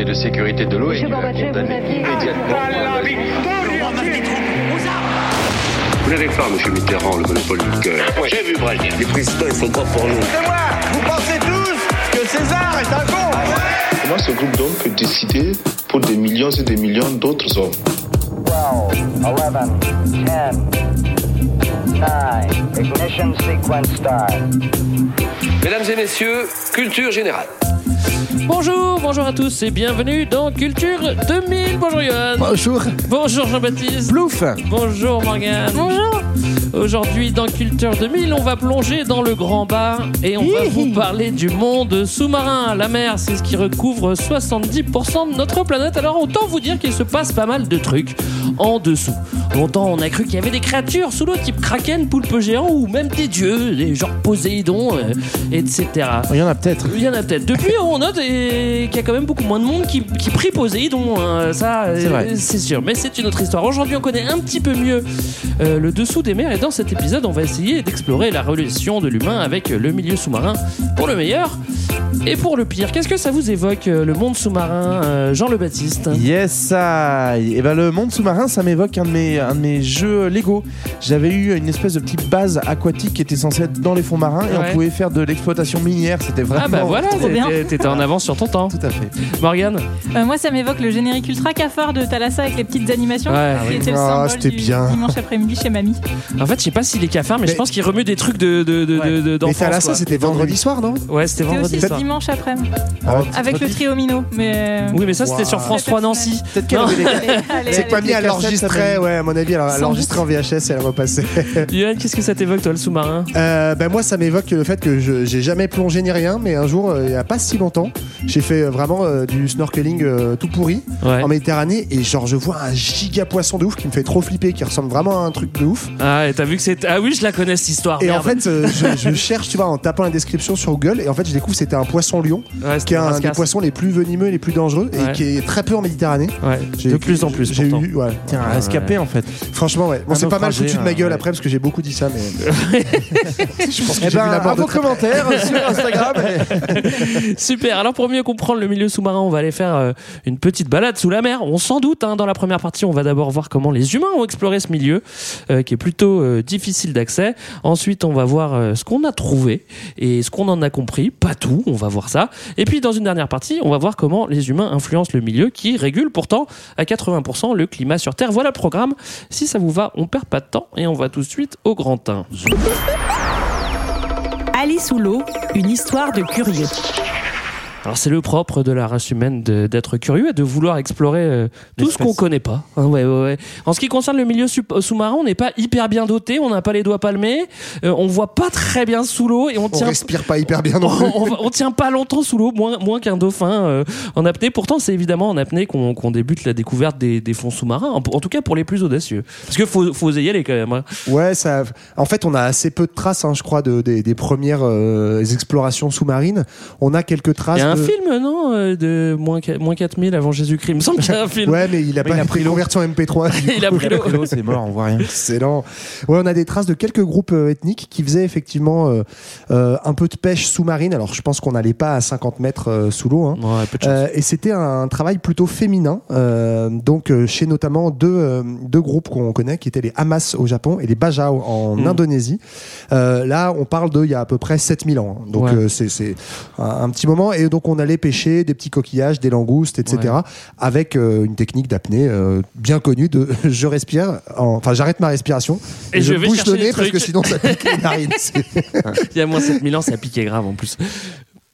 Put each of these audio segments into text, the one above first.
Conseil de sécurité de l'ONU a condamné immédiatement. Vous n'avez pas, monsieur Mitterrand, le monopole du cœur. Moi, j'ai vu Brasier. Les présidents, ils sont pas pour nous. C'est moi Vous pensez tous que César est un con Comment ce groupe d'hommes peut décider pour des millions et des millions d'autres hommes 12, 11, 10, 9, ignition sequence start. Mesdames et messieurs, culture générale. Bonjour, bonjour à tous et bienvenue dans Culture 2000. Bonjour Johan. Bonjour. Bonjour Jean-Baptiste. Plouf. Bonjour Morgane. Bonjour. Aujourd'hui dans Culture 2000, on va plonger dans le grand bar et on va vous parler du monde sous-marin. La mer, c'est ce qui recouvre 70% de notre planète. Alors autant vous dire qu'il se passe pas mal de trucs en dessous. Longtemps, on a cru qu'il y avait des créatures sous l'eau type kraken, poulpe géant ou même des dieux, des genre Poséidon, euh, etc. Il y en a peut-être. Il y en a peut-être. Depuis, on note qu'il y a quand même beaucoup moins de monde qui, qui prie Poséidon. hein. Ça, C'est euh, c'est sûr. Mais c'est une autre histoire. Aujourd'hui, on connaît un petit peu mieux euh, le dessous des mers. Et dans cet épisode, on va essayer d'explorer la relation de l'humain avec le milieu sous-marin pour le meilleur et pour le pire. Qu'est-ce que ça vous évoque, euh, le monde sous-marin, euh, Jean le Baptiste? Yes, I. Et ben le monde sous-marin, ça m'évoque un de mes un de mes jeux Lego. J'avais eu une espèce de petite base aquatique qui était censée être dans les fonds marins et Ouais. on pouvait faire de l'exploitation minière. C'était vraiment. Ah bah voilà, Trop bien. t'étais en avance sur ton temps. Tout à fait. Morgane? Euh, moi, ça m'évoque le générique ultra cafard de Thalassa avec les petites animations. Ouais. qui était le Ah, symbole du bien. dimanche après-midi chez mamie. En fait, je sais pas s'il est cafard, mais, je pense qu'il remue des trucs de, de, de, de- de- Mais d'enfance, Thalassa, quoi. c'était vendredi soir, non Ouais, c'était vendredi aussi soir. dimanche après-midi. Ah, Avec le trio Mino. Mais. euh, Oui, mais ça, c'était Wow. sur France 3 Nancy. Peut-être qu'elle C'est pas mis, ça l'enregistrait, va. ouais, à mon avis, elle l'enregistrait en VHS et elle repassait. Yoann, qu'est-ce que ça t'évoque, toi, le sous-marin? Euh, ben moi, ça m'évoque le fait que je j'ai jamais plongé ni rien, mais un jour, euh, il y a pas si longtemps, j'ai fait vraiment du snorkeling tout pourri en Méditerranée et genre je vois un giga poisson de ouf qui me fait trop flipper, qui ressemble vraiment à un truc de ouf. Ah, et t'as vu que c'est. Ah oui, je la connais, cette histoire. Et merde. en fait, euh, je, je cherche, tu vois, en tapant la description sur Google, et en fait, je découvre que c'était un poisson lion, Ouais, qui est un rascasse. des poissons les plus venimeux et les plus dangereux, Ouais. et qui est très peu en Méditerranée. Ouais, de plus en plus, J'ai eu, ouais. Tiens, un rescapé en fait. Franchement, ouais. Bon, c'est pas mal foutu de ma hein, gueule après parce que j'ai beaucoup dit ça, mais. je pense que Eh vu la ben, à vos près. commentaires sur Instagram. Super. Alors, pour mieux comprendre le milieu sous-marin, on va aller faire euh, une petite balade sous la mer. On s'en doute, hein, dans la première partie, on va d'abord voir comment les humains ont exploré ce milieu, euh, qui est plutôt difficile d'accès. Ensuite, on va voir euh, ce qu'on a trouvé et ce qu'on en a compris. Pas tout, on va voir ça. Et puis, dans une dernière partie, on va voir comment les humains influencent le milieu, qui régule pourtant à 80% le climat sur Terre. Voilà le programme. Si ça vous va, on perd pas de temps et on va tout de suite au grand 1. Alice sous l'eau, une histoire de curieux. Alors c'est le propre de la race humaine d'être curieux et de vouloir explorer euh, tout ce qu'on connaît pas. Hein, ouais, ouais, ouais. En ce qui concerne le milieu euh, sous-marin, on n'est pas hyper bien doté, on n'a pas les doigts palmés, euh, on voit pas très bien sous l'eau et on On tient respire pas hyper bien non plus. on, on tient pas longtemps sous l'eau, moins, moins qu'un dauphin euh, en apnée. Pourtant, c'est évidemment en apnée qu'on qu'on débute la découverte des, des fonds sous-marins, en, en tout cas pour les plus audacieux. Parce qu'il faut, faut oser y aller quand même. hein. Ouais, ça. En fait, on a assez peu de traces, hein, je crois, de, des, des premières explorations sous-marines. On a quelques traces. Un de- film, non euh, De moins, moins 4000 avant Jésus-Christ. Il me semble qu'il y a un film. Ouais, mais il a Mais pas il a été pris l'eau. en MP3. du Il a pris l'eau. C'est mort, on voit rien. Excellent. Ouais, on a des traces de quelques groupes euh, ethniques qui faisaient effectivement euh, euh, un peu de pêche sous-marine. Alors, je pense qu'on n'allait pas à 50 mètres euh, sous l'eau. hein. Ouais. Euh, et c'était un travail plutôt féminin, euh, donc euh, chez notamment deux, euh, deux groupes qu'on connaît, qui étaient les Hamas au Japon et les Bajau en Mm. Indonésie. Euh, là, on parle de il y a à peu près 7000 ans. hein. Donc Ouais. euh, c'est c'est un, un petit moment. Et donc on allait pêcher des petits coquillages, des langoustes, etc. Ouais. Avec euh, une technique d'apnée euh, bien connue de je respire, en- enfin j'arrête ma respiration Et je vais bouge le nez parce que sinon ça pique les narines. C'est- Il y a moins 7000 ans, ça piquait grave en plus.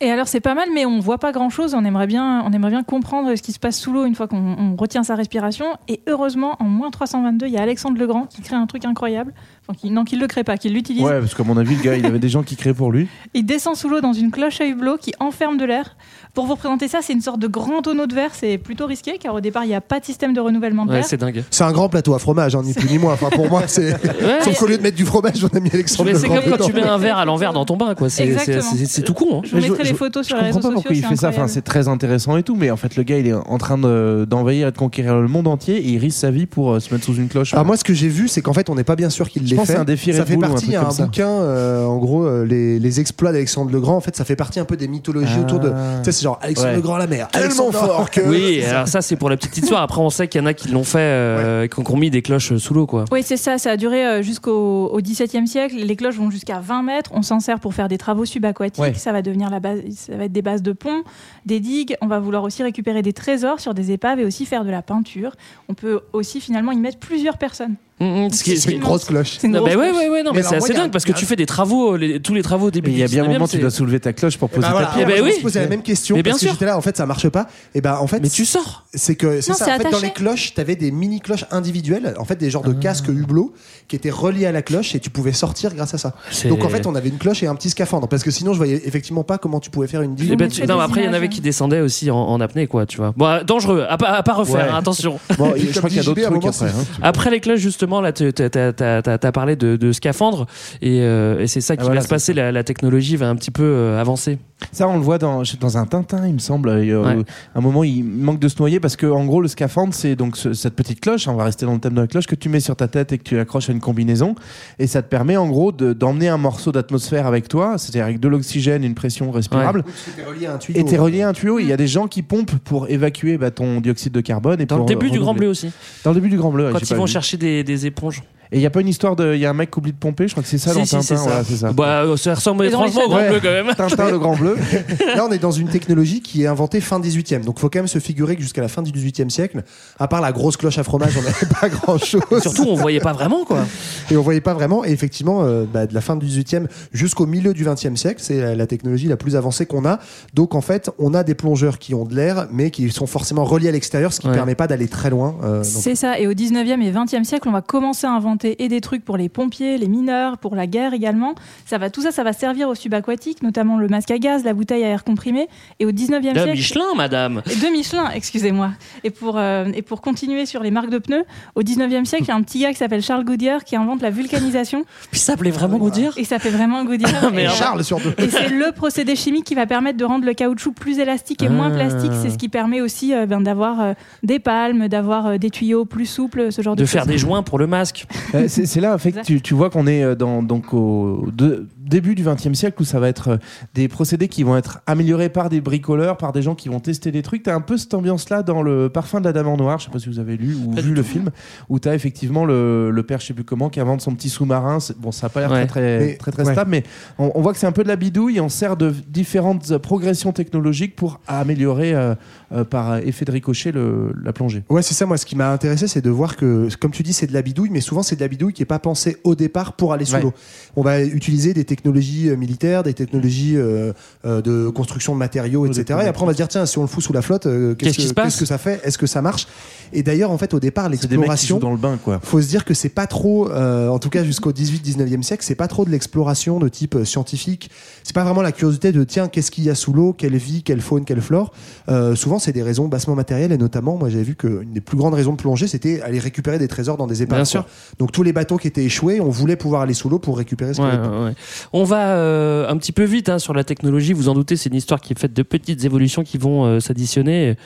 Et alors c'est pas mal, mais on voit pas grand chose. On aimerait bien, on aimerait bien comprendre ce qui se passe sous l'eau une fois qu'on on retient sa respiration. Et heureusement, en moins 322, il y a Alexandre Legrand qui crée un truc incroyable. Enfin, non, qu'il le crée pas, qu'il l'utilise. Ouais, parce qu'à mon avis, le gars, il avait des gens qui créaient pour lui. Il descend sous l'eau dans une cloche à hublot qui enferme de l'air. Pour vous représenter ça, c'est une sorte de grand tonneau de verre. C'est plutôt risqué car au départ, il n'y a pas de système de renouvellement de Ouais, l'air. c'est dingue. C'est un grand plateau à fromage, hein, ni plus ni moins. Enfin, pour moi, c'est. Ouais, Sauf qu'au lieu de mettre du fromage, on a mis Alexandre mais c'est Legrand comme quand tu mets un verre à l'envers dans ton bain, quoi. C'est- C'est Exactement. c'est- c'est tout con. hein. Je vous Mais je- mettrai les je- photos Je sur les réseaux comprends pas sociaux. pourquoi il c'est fait ça. Enfin, incroyable. c'est très intéressant et tout, mais en fait, le gars, il est en train de- d'envahir et de conquérir le monde entier et il risque sa vie pour euh, se mettre sous une cloche. Alors moi, ce que j'ai vu, c'est qu'en fait, on n'est pas bien sûr qu'il Je Je pense que fait. c'est un défi Ça Red fait Bull partie, il y a un bouquin, euh, en gros, euh, les, les exploits d'Alexandre le Grand. En fait, ça fait partie un peu des mythologies autour de. Tu sais, c'est genre Alexandre Ouais. le Grand, la mer. Tellement fort que. Oui, alors ça c'est pour la petite histoire. Après, on sait qu'il y en a qui l'ont fait, euh, qui ont mis des cloches sous l'eau, quoi. Oui, c'est ça. Ça a duré euh, jusqu'au au XVIIe siècle. Les cloches vont jusqu'à 20 mètres. On s'en sert pour faire des travaux subaquatiques. Ouais. Ça va devenir la base. Ça va être des bases de ponts, des digues. On va vouloir aussi récupérer des trésors sur des épaves et aussi faire de la peinture. On peut aussi finalement y mettre plusieurs personnes. Mm, mm, ce qui C'est une grosse cloche. C'est une Non, grosse bah ouais, cloche. ouais, ouais, non, Mais mais, c'est assez dingue un- parce que tu fais des travaux, les- tous les travaux au début Et il y a bien un 19e, moment, tu dois soulever ta cloche pour Eh poser ben voilà, ta alors, pierre. Eh ben je oui. me posais la même question Mais bien parce sûr. que j'étais là en fait ça marche pas et ben en fait Mais tu sors. c'est que c'est ça en fait dans les cloches t'avais des mini cloches individuelles en fait des genres de Ah. casques hublots qui étaient reliés à la cloche et tu pouvais sortir grâce à ça donc en fait on avait une cloche et un petit scaphandre parce que sinon je voyais effectivement pas comment tu pouvais faire une Eh digue ben, non, des après, il y en avait hein. qui descendaient aussi en, apnée, quoi, tu vois. Bon, euh, dangereux, à pas, refaire, hein, attention. Bon, je crois qu'il y a d'autres trucs après. hein. Après les cloches, justement, là, tu as, parlé de, de scaphandre et, euh, et c'est ça qui Ah, voilà, va se passer. La, la technologie va un petit peu euh, avancer. Ça, on le voit dans, dans un Tintin, il me semble. Et, euh, Ouais. À un moment, il manque de se noyer parce que, en gros, le scaphandre, c'est donc ce- cette petite cloche. hein, on va rester dans le thème de la cloche que tu mets sur ta tête et que tu accroches à une combinaison. Et ça te permet, en gros, de- d'emmener un morceau d'atmosphère avec toi, c'est-à-dire avec de l'oxygène, une pression respirable. T'es relié à un tuyau Et t'es relié à un tuyau. Il y a des gens qui pompent pour évacuer bah, ton dioxyde de carbone. Et Dans le début du Grand. Bleu aussi. Dans le début du Grand Bleu. ouais, Quand ils vont vu. chercher des, des éponges. Et il y a pas une histoire de. Il y a un mec qui oublie de pomper. Je crois que c'est ça Si, dans si, Tintin. c'est ça. voilà, c'est ça. Bah, euh, ça ressemble étrangement au Grand Ouais. Bleu quand même. Tintin, le Grand Bleu. Là, on est dans une technologie qui est inventée fin 18e. Donc, faut quand même se figurer que jusqu'à la fin du 18e siècle, à part la grosse cloche à fromage, on n'avait pas grand chose. Surtout, on voyait pas vraiment, quoi. Et on voyait pas vraiment. Et effectivement, euh, bah, de la fin du 18e jusqu'au milieu du 20e siècle, c'est la, technologie la plus avancée qu'on a. Donc, en fait, on a des plongeurs qui ont de l'air, mais qui sont forcément reliés à l'extérieur, ce qui ne Ouais. permet pas d'aller très loin. euh, donc- C'est ça. Et au 19e et 20e siècle, on va commencer à inventer et des trucs pour les pompiers, les mineurs, pour la guerre également. Ça va, tout ça, ça va servir aux subaquatiques, notamment le masque à gaz, la bouteille à air comprimé. Et au 19e De siècle. Michelin, madame. Et de Michelin, excusez-moi. Et pour, euh, et pour continuer sur les marques de pneus, au 19e siècle, il y a un petit gars qui s'appelle Charles Goodyear qui invente la vulcanisation. Puis ça s'appelait vraiment Goodyear. Et ça fait vraiment Goodyear. Ah, et, merde. euh, Charles sur deux. et c'est le procédé chimique qui va permettre de rendre le caoutchouc plus élastique et moins Ah. plastique. C'est ce qui permet aussi euh, ben, d'avoir euh, des palmes, d'avoir euh, des tuyaux plus souples, ce genre de, De faire choses. des joints pour le masque. Euh, c'est là en fait que tu, tu vois qu'on est euh, dans, donc au de- début du XXe siècle où ça va être euh, des procédés qui vont être améliorés par des bricoleurs, par des gens qui vont tester des trucs. T'as un peu cette ambiance-là dans le Parfum de la Dame en Noir. Je sais pas si vous avez lu ou Pas vu le tout. film où t'as effectivement le, le père, je sais plus comment, qui invente son petit sous-marin. Bon, ça a pas l'air Ouais. très très Mais- très, très ouais. stable, mais on, on voit que c'est un peu de la bidouille. Et on sert de différentes progressions technologiques pour améliorer euh, euh, par effet de ricochet le- la plongée. Ouais, c'est ça. Moi, ce qui m'a intéressé, c'est de voir que, comme tu dis, c'est de la bidouille, mais souvent, c'est de la bidouille qui est pas pensée au départ pour aller sous Ouais. l'eau. On va utiliser des technologies euh, militaires, des technologies euh, euh, de construction de matériaux, etc. Et après, on va se dire, tiens, si on le fout sous la flotte, Qu'est-ce se passe qu'est-ce que ça fait? Est-ce que ça marche? Et d'ailleurs, en fait, au départ, l'exploration. dans le bain, quoi. Faut se dire que c'est pas trop, euh, en tout cas jusqu'au 18-19e siècle, c'est pas trop de l'exploration de type scientifique. C'est pas vraiment la curiosité de tiens, qu'est-ce qu'il y a sous l'eau, quelle vie, quelle faune, quelle flore? Euh, souvent, c'est des raisons bassement matérielles et notamment, moi j'avais vu qu'une des plus grandes raisons de plonger, c'était aller récupérer des trésors dans des épaves. Bien sûr. Donc tous les bateaux qui étaient échoués, on voulait pouvoir aller sous l'eau pour récupérer ce Ouais, ouais, ouais. On va euh, un petit peu vite hein, sur la technologie. Vous en doutez, c'est une histoire qui est faite de petites évolutions qui vont euh, s'additionner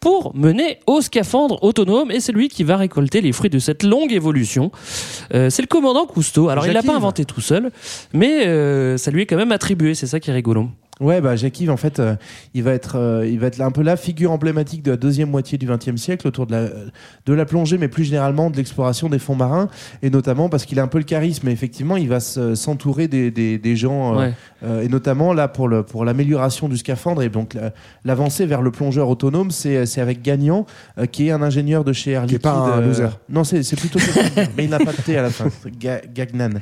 pour mener au scaphandre autonome. Et c'est lui qui va récolter les fruits de cette longue évolution. Euh, c'est le commandant Cousteau. Alors, il l'a pas inventé tout seul, mais ça lui est quand même attribué. C'est ça qui est rigolo. Ouais, bah Jacques-Yves, en fait, euh, il va être, euh, il va être un peu la figure emblématique de la deuxième moitié du XXe siècle autour de la, de la plongée, mais plus généralement de l'exploration des fonds marins, et notamment parce qu'il a un peu le charisme. Et effectivement, il va se- s'entourer des, des, des gens, euh, Ouais. euh, et notamment là pour le pour l'amélioration du scaphandre et donc la- l'avancée vers le plongeur autonome, c'est c'est avec Gagnant, euh, qui est un ingénieur de chez Air Qui est pas Liquide, un euh, loser. Non, c'est c'est plutôt, mais il n'a pas de T à la fin. Gagnan.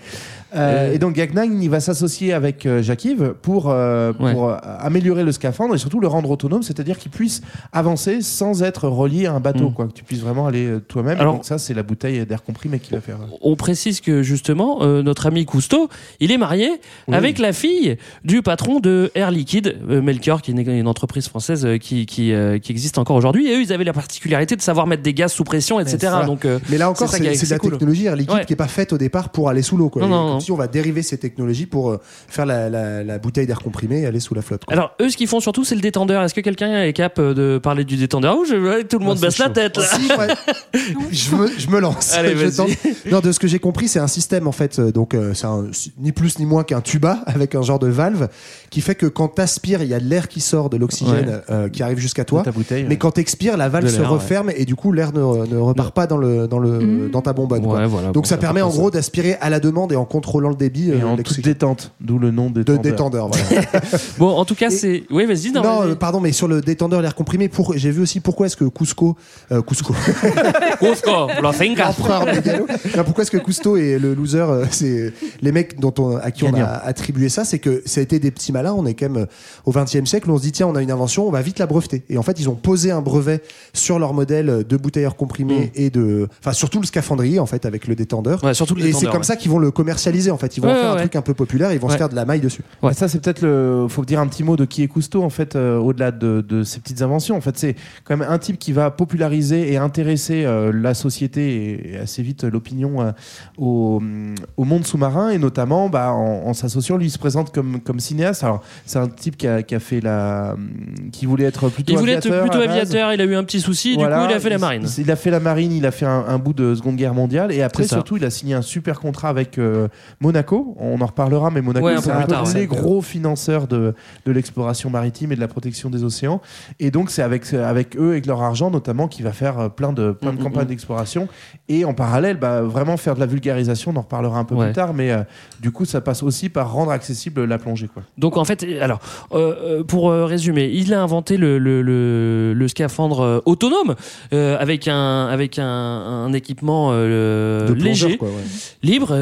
Euh, et donc Gagnan, il va s'associer avec euh, Jacques-Yves pour, euh, Ouais. pour euh, améliorer le scaphandre et surtout le rendre autonome, c'est-à-dire qu'il puisse avancer sans être relié à un bateau, Mm. quoi, que tu puisses vraiment aller euh, toi-même. Alors- donc ça, c'est la bouteille d'air comprimé qui va faire. euh, On précise que justement, euh, notre ami Cousteau, il est marié Oui. avec la fille du patron de Air Liquide, euh, Melchior, qui est une, une entreprise française euh, qui, qui, euh, qui existe encore aujourd'hui. Et eux, ils avaient la particularité de savoir mettre des gaz sous pression, etc. Donc, euh, Mais là encore, C'est c'est la cool. technologie Air Liquide Ouais. qui est pas faite au départ pour aller sous l'eau. quoi. Non, Et non, on va dériver ces technologies pour euh, faire la, la- la bouteille d'air comprimé et aller sous la flotte. quoi. Alors, eux, ce qu'ils font surtout, c'est le détendeur. Est-ce que quelqu'un est capable de parler du détendeur Ou je tout le monde baisse la tête, là Si, ouais. je, me, je me lance. Allez, Je. Non, de ce que j'ai compris, c'est un système en fait. euh, Donc, euh, c'est ni plus ni moins qu'un tuba avec un genre de valve qui fait que quand t'aspires, il y a de l'air qui sort de l'oxygène Ouais. euh, qui arrive jusqu'à toi. ta bouteille, Mais ouais. quand t'expires, la valve se referme et du coup, l'air ne, ne repart pas dans le dans le Mhm. dans ta bonbonne. quoi. Ouais, voilà, Donc, bon, ça ça permet en gros d'aspirer à la demande et en contrôlant le débit Et euh, en toute détente, d'où le nom de détendeur. détendeur. Voilà. Bon, en tout cas, c'est. Oui, vas-y, non. Euh, pardon, mais sur le détendeur l'air comprimé, pour... j'ai vu aussi pourquoi est-ce que Cusco, euh, Cusco, Cusco, Non, pourquoi est-ce que Cousteau et le loser, euh, c'est les mecs dont on, à qui on a attribué ça, c'est que ça a été des petits malins. On est quand même au XXe siècle, on se dit tiens, on a une invention, on va vite la breveter. Et en fait, ils ont posé un brevet sur leur modèle de bouteilleur comprimé et de, enfin surtout le scaphandrier en fait avec le détendeur. Ouais, surtout le et c'est détendeur, comme ouais. ça qu'ils vont le commercialiser en fait. Ils vont Ouais, faire ouais, un truc un peu populaire, ils vont se faire de la maille dessus. Ouais, ça c'est peut-être le. Faut dire un petit mot de qui est Cousteau en fait, euh, au-delà de, de ces petites inventions. En fait, c'est quand même un type qui va populariser et intéresser euh, la société et, et assez vite euh, l'opinion euh, au, au monde sous-marin et notamment bah, en, en s'associant. Lui, il se présente comme comme cinéaste. Alors, c'est un type qui a, qui a fait la, qui voulait être plutôt Il voulait être aviateur plutôt à base. aviateur, il a eu un petit souci, Voilà, du coup, il a fait la marine. Il, a fait la marine, il a fait un, un bout de Seconde Guerre mondiale et après surtout il a signé un super contrat avec euh, Monaco. On en reparlera, mais Monaco Ouais, c'est un tard, les gros financeurs de, de l'exploration maritime et de la protection des océans. Et donc c'est avec avec eux et avec leur argent notamment qu'il va faire euh, plein de plein de Mm, mm, campagnes mm. d'exploration et en parallèle bah, vraiment faire de la vulgarisation. On en reparlera un peu Ouais. plus tard, mais euh, du coup ça passe aussi par rendre accessible la plongée quoi. Donc en fait, alors euh, euh, pour résumer, il a inventé le, le, le, le scaphandre autonome euh, avec un avec un, un équipement léger, quoi, ouais. libre.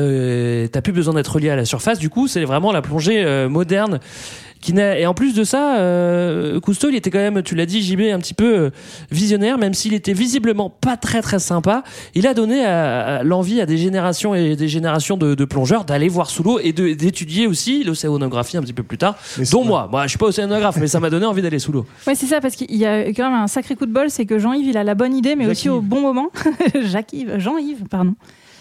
T'as plus besoin d'être relié à la surface. Du coup, c'est vraiment la plongée euh, moderne. Qui et en plus de ça, euh, Cousteau, il était quand même, tu l'as dit, JB, un petit peu euh, visionnaire, même s'il était visiblement pas très très sympa. Il a donné à- à l'envie à des générations et des générations de, de plongeurs d'aller voir sous l'eau et d'étudier aussi l'océanographie un petit peu plus tard. Mais Dont moi. Moi, je suis pas océanographe, mais ça m'a donné envie d'aller sous l'eau. Ouais, c'est ça, parce qu'il y a quand même un sacré coup de bol, c'est que Jean-Yves, il a la bonne idée, mais aussi au bon moment. Jacques-Yves, Jean-Yves, pardon.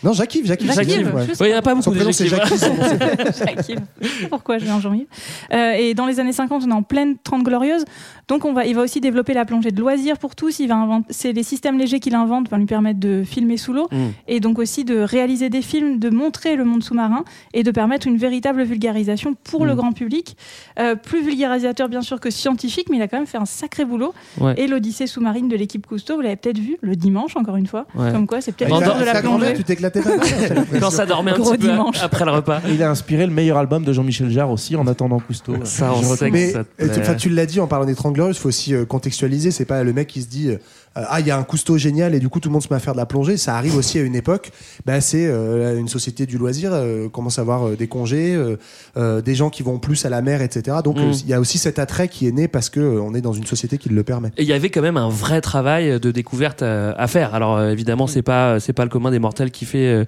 Non, Jacques-Yves, Jacques-Yves. Jacques-Yves, ouais. juste- il y en a pas beaucoup Son de prénom c'est Jacques-Yves. Jacques-Yves. son nom, c'est- Jacques-Yves. Je sais pas Pourquoi je viens en Jean-Yves Euh, Et dans les années 50, on est en pleine 30 glorieuse. Donc, on va, il va aussi développer la plongée de loisirs pour tous. Il va inventer, c'est les systèmes légers qu'il invente vont lui permettre de filmer sous l'eau Mm. et donc aussi de réaliser des films, de montrer le monde sous-marin et de permettre une véritable vulgarisation pour Mm. le grand public. Euh, plus vulgarisateur, bien sûr, que scientifique, mais il a quand même fait un sacré boulot. Ouais. Et l'Odyssée sous-marine de l'équipe Cousteau, vous l'avez peut-être vu le dimanche, encore une fois. Ouais. Comme quoi, c'est peut-être Dans- l'heure dans- de la grand-mère, plongée. tu Quand ça dormait un Gros petit peu dimanche. après le repas. Et il a inspiré le meilleur album de Jean-Michel Jarre aussi en attendant Cousteau. Ça, on sait que Mais ça te euh, tu- plaît. enfin, tu l'as dit en parlant des 30 glorieuses, il faut aussi euh, contextualiser. C'est pas le mec qui se dit euh, ah il y a un Cousteau génial et du coup tout le monde se met à faire de la plongée. Ça arrive aussi à une époque. Bah, c'est euh, une société du loisir euh, commence à avoir euh, des congés, euh, euh, des gens qui vont plus à la mer, etc. Donc Mm. euh, il y a aussi cet attrait qui est né parce que euh, on est dans une société qui le permet. Et il y avait quand même un vrai travail de découverte à, à faire. Alors euh, évidemment, c'est pas c'est pas le commun des mortels qui fait euh,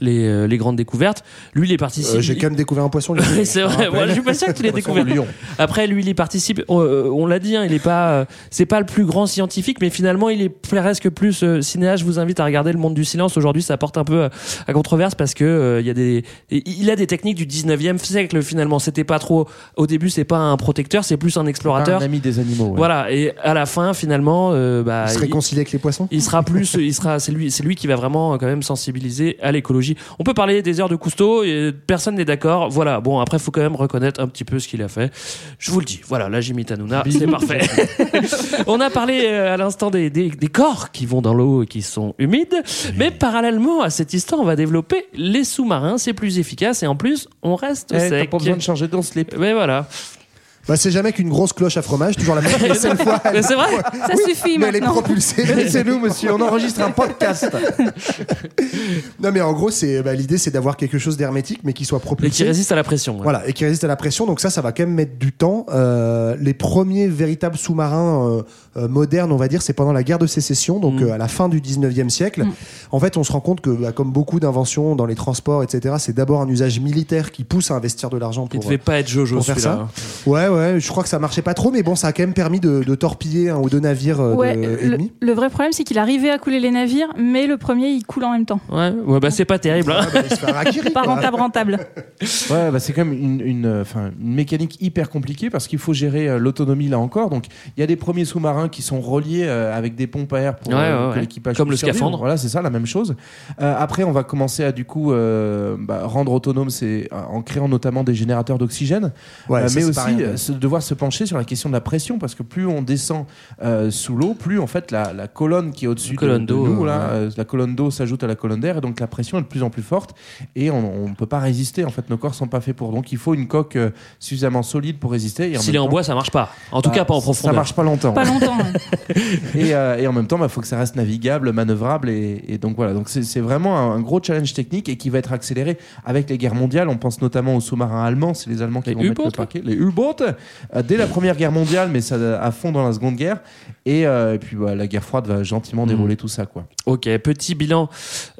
les, euh, les grandes découvertes. Lui, il est participé. Euh, J'ai quand même découvert un poisson. c'est vrai. Moi, je suis pas sûr qu'il ait découvert. Après, lui, il y participe. On, euh, on l'a dit, hein, il est pas, euh, c'est pas le plus grand scientifique, mais finalement, il est presque plus euh, cinéaste. Je vous invite à regarder Le Monde du Silence. Aujourd'hui, ça porte un peu à, à controverse parce que euh, il y a des, il a des techniques du 19e siècle. Finalement, c'était pas trop. Au début, c'est pas un protecteur, c'est plus un explorateur. Un ami des animaux. ouais. Voilà. Et à la fin, finalement, euh, bah, Il se il- réconcilie avec les poissons? il sera plus, il sera, c'est lui, c'est lui qui va vraiment euh, quand même sensibiliser à l'écologie. On peut parler des heures de Cousteau, et personne n'est d'accord. Voilà. Bon, après, faut quand même reconnaître un petit peu ce qu'il a fait. Je vous le dis. Voilà, là, j'imite Hanouna, c'est parfait. On a parlé euh, à l'instant des, des, des corps qui vont dans l'eau et qui sont humides, mais parallèlement à cette histoire, on va développer les sous-marins. C'est plus efficace et en plus, on reste Eh, T'as sec. pas besoin de changer de slip. Mais voilà. Bah, c'est jamais qu'une grosse cloche à fromage, toujours la même. Seule fois. Mais c'est vrai. Ça suffit Mais elle est maintenant. propulsée. Laissez-nous, monsieur, on enregistre un podcast. non, mais en gros, c'est bah, l'idée, c'est d'avoir quelque chose d'hermétique, mais qui soit Et propulsé. qui résiste à la pression. ouais. Voilà, et qui résiste à la pression. Donc ça, ça va quand même mettre du temps. Euh, les premiers véritables sous-marins euh, euh, modernes, on va dire, c'est pendant la guerre de sécession, donc Mm. à la fin du 19e siècle. Mm. En fait, on se rend compte que, bah, comme beaucoup d'inventions dans les transports, etc., c'est d'abord un usage militaire qui pousse à investir de l'argent Il pour... devait pas être Jojo pour faire ça. Ouais, ouais, ouais, je crois que ça marchait pas trop, mais bon, ça a quand même permis de, de torpiller un ou deux navires euh, Ouais, de- le, ennemis. le vrai problème, c'est qu'il arrivait à couler les navires, mais le premier, il coule en même temps. Ouais, ouais bah c'est pas terrible. hein. Ah, bah, Pas rentable, rentable. Ouais, bah c'est quand même une, une, euh, enfin, une mécanique hyper compliquée parce qu'il faut gérer euh, l'autonomie là encore. Donc il y a des premiers sous-marins qui sont reliés euh, avec des pompes à air pour Ouais, ouais, que ouais. l'équipage Comme le survivre. scaphandre. Voilà, c'est ça, la même chose. Euh, après, on va commencer à du coup euh, bah, rendre autonome, c'est en créant notamment des générateurs d'oxygène, Ouais, Euh, mais aussi se- devoir se pencher sur la question de la pression parce que plus on descend euh, sous l'eau, plus en fait la, la colonne qui est au-dessus de, colonne de d'eau, nous, euh, là, ouais. euh, la colonne d'eau s'ajoute à la colonne d'air et donc la pression est de plus en plus forte et on ne peut pas résister. En fait, nos corps sont pas faits pour. Donc il faut une coque euh, suffisamment solide pour résister. S'il est en bois, ça marche pas. En tout Bah, cas, pas en Ça profondeur. marche pas longtemps. Pas longtemps. Et, euh, et en même temps, il faut que ça reste navigable, manœuvrable. Et, et donc voilà. Donc c'est vraiment un, un gros challenge technique et qui va être accéléré avec les guerres mondiales. On pense notamment aux sous-marins allemands. C'est les Allemands qui Les vont mettre le U-boats, paquet. Les U-boats dès la première guerre mondiale, mais ça à fond dans la seconde guerre. Et, euh, et puis bah, la guerre froide va gentiment Mm. dérouler tout ça, quoi. Ok, petit bilan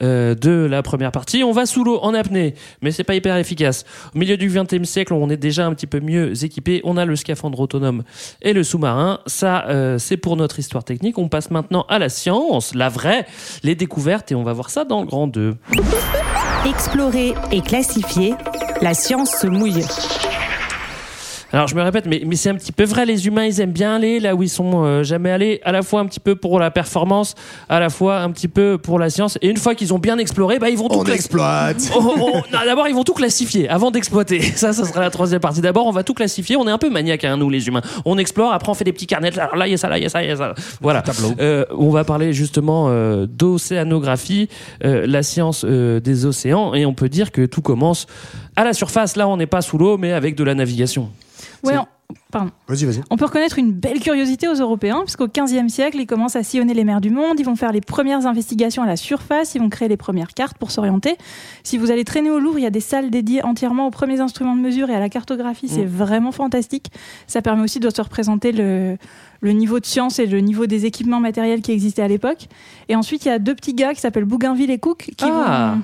euh, de la première partie. On va sous l'eau en apnée, mais c'est pas hyper efficace. Au milieu du XXe siècle, on est déjà un petit peu mieux équipé. On a le scaphandre autonome et le sous-marin. Ça, euh, c'est pour notre histoire technique. On passe maintenant à la science, la vraie, les découvertes, et on va voir ça dans le grand 2. Explorer et classifier, la science se mouille. Alors je me répète, mais, mais c'est un petit peu vrai, les humains ils aiment bien aller là où ils sont euh, jamais allés, à la fois un petit peu pour la performance, à la fois un petit peu pour la science, et une fois qu'ils ont bien exploré, bah ils vont tout On exploite oh, non, D'abord, ils vont tout classifier avant d'exploiter. Ça, ça sera la troisième partie. D'abord, on va tout classifier. On est un peu maniaque, hein, nous, les humains. On explore, après, on fait des petits carnets. Là, il y a ça, là, il y a ça, il y a ça. Voilà. Euh, on va parler justement euh, d'océanographie, euh, la science euh, des océans, et on peut dire que tout commence à la surface. Là, on n'est pas sous l'eau, mais avec de la navigation. Ouais, on- pardon. Vas-y, vas-y. On peut reconnaître une belle curiosité aux Européens, puisqu'au XVe siècle, ils commencent à sillonner les mers du monde, ils vont faire les premières investigations à la surface, ils vont créer les premières cartes pour s'orienter. Si vous allez traîner au Louvre, il y a des salles dédiées entièrement aux premiers instruments de mesure et à la cartographie, c'est vraiment fantastique. Ça permet aussi de se représenter le, le niveau de science et le niveau des équipements matériels qui existaient à l'époque. Et ensuite, il y a deux petits gars qui s'appellent Bougainville et Cook qui Ah. vont...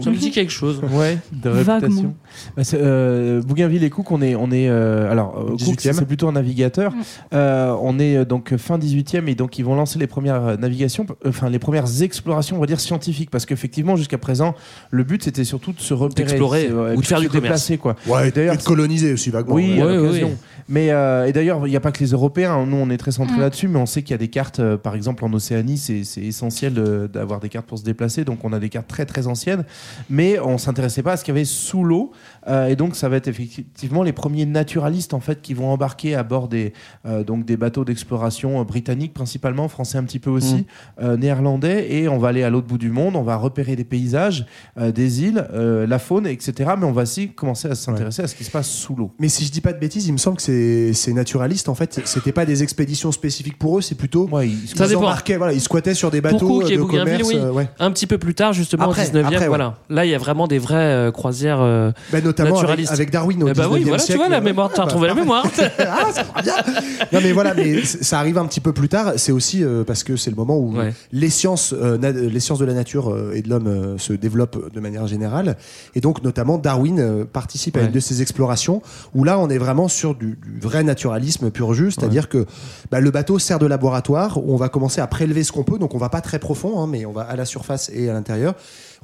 Ça me dit quelque chose. Ouais, de réputation. Bah, euh, Bougainville et Cook, on est, on est euh, alors Cook, 18e. c'est plutôt un navigateur. Mm. Euh, on est euh, donc fin 18e et donc ils vont lancer les premières euh, navigations, euh, enfin les premières explorations, on va dire scientifiques, parce qu'effectivement jusqu'à présent le but c'était surtout de se repérer, D'explorer ou de faire se du commerce. déplacer, quoi. Ouais, D'ailleurs, et de coloniser aussi vaguement. Oui, Ouais. Ouais. Mais euh, et d'ailleurs, il n'y a pas que les Européens. Nous, on est très centrés Mm. là-dessus, mais on sait qu'il y a des cartes, euh, par exemple en Océanie, c'est c'est essentiel de- d'avoir des cartes pour se déplacer. Donc, on a des cartes très très anciennes, mais on s'intéressait pas à ce qu'il y avait sous l'eau. Euh, et donc, ça va être effectivement les premiers naturalistes en fait qui vont embarquer à bord des euh, donc des bateaux d'exploration euh, britanniques principalement, français un petit peu aussi, Mm. euh, néerlandais. Et on va aller à l'autre bout du monde. On va repérer des paysages, euh, des îles, euh, la faune, etc. Mais on va aussi commencer à s'intéresser à ce qui se passe sous l'eau. Mais si je dis pas de bêtises, il me semble que ces, ces naturalistes, en fait, c'était pas des expéditions spécifiques pour eux, c'est plutôt. Ouais, ils- Ça ils embarquaient, voilà, ils squattaient sur des bateaux de commerce. oui. euh, ouais. Un petit peu plus tard, justement, Après, au 19e, après, ouais. voilà. Là, il y a vraiment des vraies euh, croisières. euh, Bah, notamment avec, Darwin au eh bah oui, 19e voilà, tu vois la mémoire, t'as Ouais, retrouvé la mémoire. ah, ça va bien. Non mais voilà, mais ça arrive un petit peu plus tard. C'est aussi euh, parce que c'est le moment où Ouais. les sciences, euh, les sciences de la nature euh, et de l'homme se développent de manière générale, et donc notamment Darwin participe à une de ces explorations où là on est vraiment sur du, du vrai naturalisme pur jus, c'est-à-dire que bah, le bateau sert de laboratoire où on va commencer à prélever ce qu'on peut, donc on va pas très profond, hein, mais on va à la surface et à l'intérieur.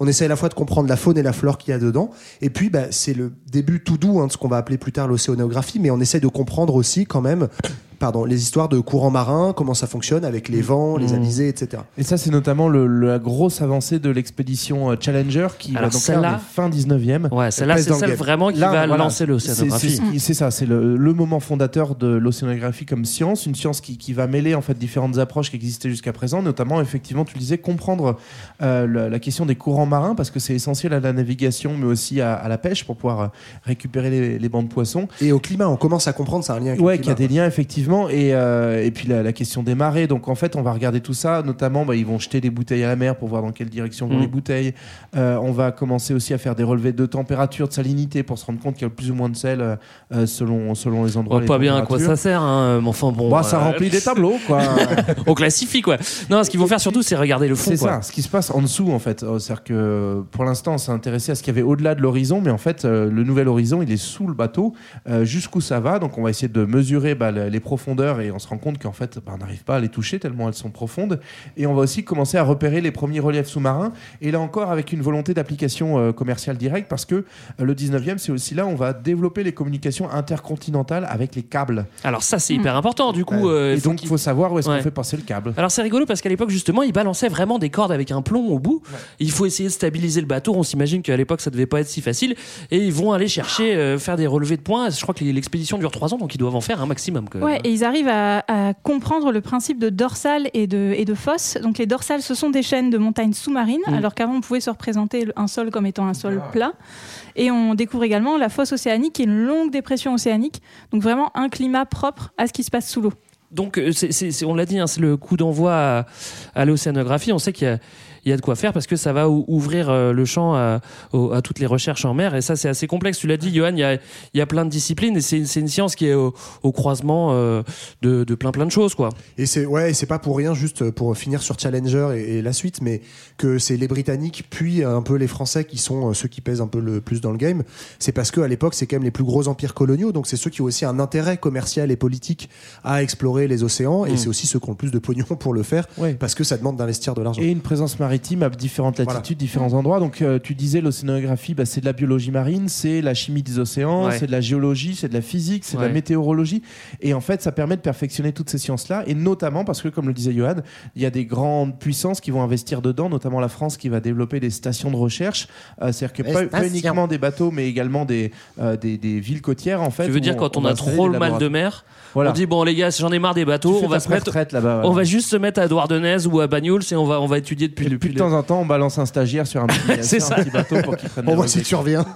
On essaie à la fois de comprendre la faune et la flore qu'il y a dedans. Et puis, bah, c'est le début tout doux hein, de ce qu'on va appeler plus tard l'océanographie, mais on essaie de comprendre aussi quand même pardon, les histoires de courants marins, comment ça fonctionne avec les vents, les Mmh. alizés, etc. Et ça, c'est notamment le- la grosse avancée de l'expédition euh, Challenger qui Alors, va donc celle-là- faire fin 19e. Ouais, celle-là, c'est celle vraiment qui Là, va voilà, lancer l'océanographie. C'est ça, c'est le, le moment fondateur de l'océanographie comme science, une science qui, qui va mêler en fait différentes approches qui existaient jusqu'à présent, notamment effectivement, tu le disais, comprendre euh, la, la question des courants marins parce que c'est essentiel à la navigation, mais aussi à, à la pêche pour pouvoir récupérer les, les bancs de poissons. Et au climat, on commence à comprendre, ça a un lien avec Ouais, le qu'il y a climat. des liens effectivement. Effectivement. Et, euh, et puis la, la question des marées. Donc en fait, on va regarder tout ça. Notamment, bah, ils vont jeter des bouteilles à la mer pour voir dans quelle direction vont Mm. les bouteilles. Euh, on va commencer aussi à faire des relevés de température, de salinité pour se rendre compte qu'il y a plus ou moins de sel euh, euh, selon, selon les endroits. On voit pas bien à quoi ça sert, hein, mais enfin bon. Bah, ça remplit des tableaux, quoi. on classifie quoi. Non, ce qu'ils vont faire surtout, c'est regarder le fond. C'est ça, ce qui se passe en dessous en fait. C'est-à-dire que pour l'instant, on s'est intéressé à ce qu'il y avait au-delà de l'horizon, mais en fait, le nouvel horizon, il est sous le bateau, jusqu'où ça va. Donc, on va essayer de mesurer bah, le- les profondeurs et on se rend compte qu'en fait, bah, on n'arrive pas à les toucher tellement elles sont profondes. Et on va aussi commencer à repérer les premiers reliefs sous-marins. Et là encore, avec une volonté d'application euh, commerciale directe, parce que euh, le 19e, c'est aussi là où on va développer les communications intercontinentales avec les câbles. Alors ça, c'est hyper important. Du coup, euh, et donc, il faut savoir où est-ce Ouais. qu'on fait passer le câble. Alors c'est rigolo parce qu'à l'époque justement ils balançaient vraiment des cordes avec un plomb au bout. Il faut essayer de stabiliser le bateau. On s'imagine qu'à l'époque ça devait pas être si facile et ils vont aller chercher euh, faire des relevés de points. Je crois que l'expédition dure trois ans donc ils doivent en faire un maximum. Quand même. Ouais, et ils arrivent à, à comprendre le principe de dorsale et de, et de fosse. Donc les dorsales, ce sont des chaînes de montagnes sous-marines, Mm. alors qu'avant on pouvait se représenter un sol comme étant un sol plat. Et on découvre également la fosse océanique, qui est une longue dépression océanique, donc vraiment un climat propre à ce qui se passe sous l'eau. Donc euh, on l'a dit, hein, c'est le coup d'envoi à, à l'océanographie. On sait qu'il y a, il y a de quoi faire parce que ça va ou- ouvrir euh, le champ à, toutes les recherches en mer et ça c'est assez complexe. Tu l'as dit, Johan, il y a, il y a plein de disciplines et c'est une science qui est au, au croisement euh, de, de plein plein de choses quoi. Et c'est ouais, pas pour rien, juste pour finir sur Challenger et, et la suite, mais que c'est les Britanniques puis un peu les Français qui sont euh, ceux qui pèsent un peu le plus dans le game. C'est parce que à l'époque, c'est quand même les plus gros empires coloniaux, donc c'est ceux qui ont aussi un intérêt commercial et politique à explorer les océans, et Mm. c'est aussi ceux qui ont le plus de pognon pour le faire, Ouais. parce que ça demande d'investir de l'argent. Et une présence maritime à différentes latitudes, différents endroits. Donc, euh, tu disais, l'océanographie, bah, c'est de la biologie marine, c'est la chimie des océans, Ouais. c'est de la géologie, c'est de la physique, c'est de la météorologie. Et en fait, ça permet de perfectionner toutes ces sciences-là. Et notamment parce que, comme le disait Johan, il y a des grandes puissances qui vont investir dedans, notamment la France qui va développer des stations de recherche. Euh, C'est-à-dire que pas, uniquement des bateaux, mais également des, euh, des, des villes côtières, en fait. tu veux dire quand on, a trop le mal de mer, Voilà. on dit bon les gars, j'en ai marre des bateaux, on va se mettre, on va juste se mettre à Douarnenez ou à Bagnols et on va on va étudier depuis Et depuis puis de temps en temps, on balance un stagiaire sur un petit, C'est sur un ça. petit bateau pour qu'il prenne On voit si tu reviens.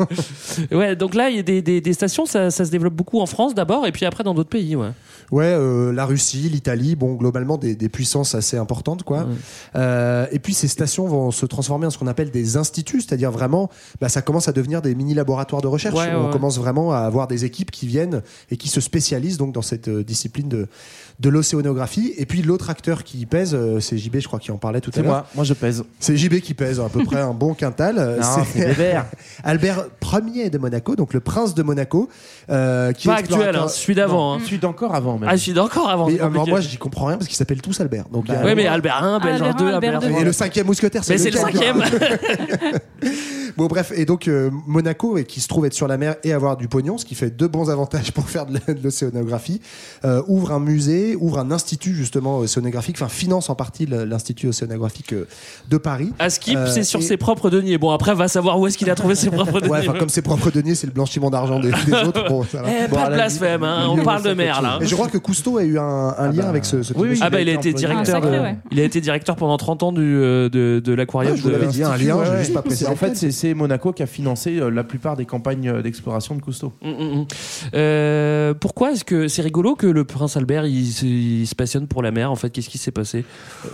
Ouais, donc là il y a des, des, des stations, ça, ça se développe beaucoup en France d'abord et puis après dans d'autres pays. Ouais. Ouais, euh, la Russie, l'Italie, bon, globalement des, des puissances assez importantes, quoi. Euh, et puis ces stations vont se transformer en ce qu'on appelle des instituts, c'est-à-dire vraiment, bah, ça commence à devenir des mini laboratoires de recherche. Ouais, On ouais. commence vraiment à avoir des équipes qui viennent et qui se spécialisent donc dans cette euh, discipline de de l'océanographie. Et puis l'autre acteur qui pèse, euh, c'est JB, je crois, qui en parlait tout à C'est l'heure. moi, moi je pèse. C'est JB qui pèse à peu près un bon quintal. C'est Bébert. Albert Ier de Monaco, donc le prince de Monaco, euh, qui Pas est actuel, hein, celui d'avant. Hein. Celui d'encore avant, même. Ah, je suis d'accord avant. Mais, c'est euh, moi, j'y comprends rien parce qu'ils s'appellent tous Albert. Donc, Ouais, mais Albert 1, Albert Albert 2, un, Albert Albert 3. Et le cinquième mousquetaire, Mais c'est le cinquième. Bon bref, et donc euh, Monaco, et qui se trouve être sur la mer et avoir du pognon, ce qui fait deux bons avantages pour faire de l'océanographie, euh, ouvre un musée, ouvre un institut justement océanographique, enfin finance en partie l'institut océanographique euh, de Paris. À Skip, Euh, c'est sur et- ses propres deniers. Bon, après, va savoir où est-ce qu'il a trouvé ses propres deniers. Ouais, comme ses propres deniers, c'est le blanchiment d'argent des, des autres. Bon, ça va. Eh, Bon, pas de la blasphème, limite, hein, on parle de mer là. Mais je crois que Cousteau a eu un, un lien bah, avec ce, ce type oui, de oui, Ah bah il a été directeur. Ah, sacré, de- ouais. Il a été directeur pendant 30 ans du, euh, de, de l'aquarium. Ah, je vous de- l'avais dit, un lien, Ouais, juste pas précisé. En fait, c'est- Monaco qui a financé euh, la plupart des campagnes d'exploration de Cousteau. Mm, mm, mm. Euh, pourquoi est-ce que c'est rigolo que le prince Albert il, il se passionne pour la mer en fait Qu'est-ce qui s'est passé?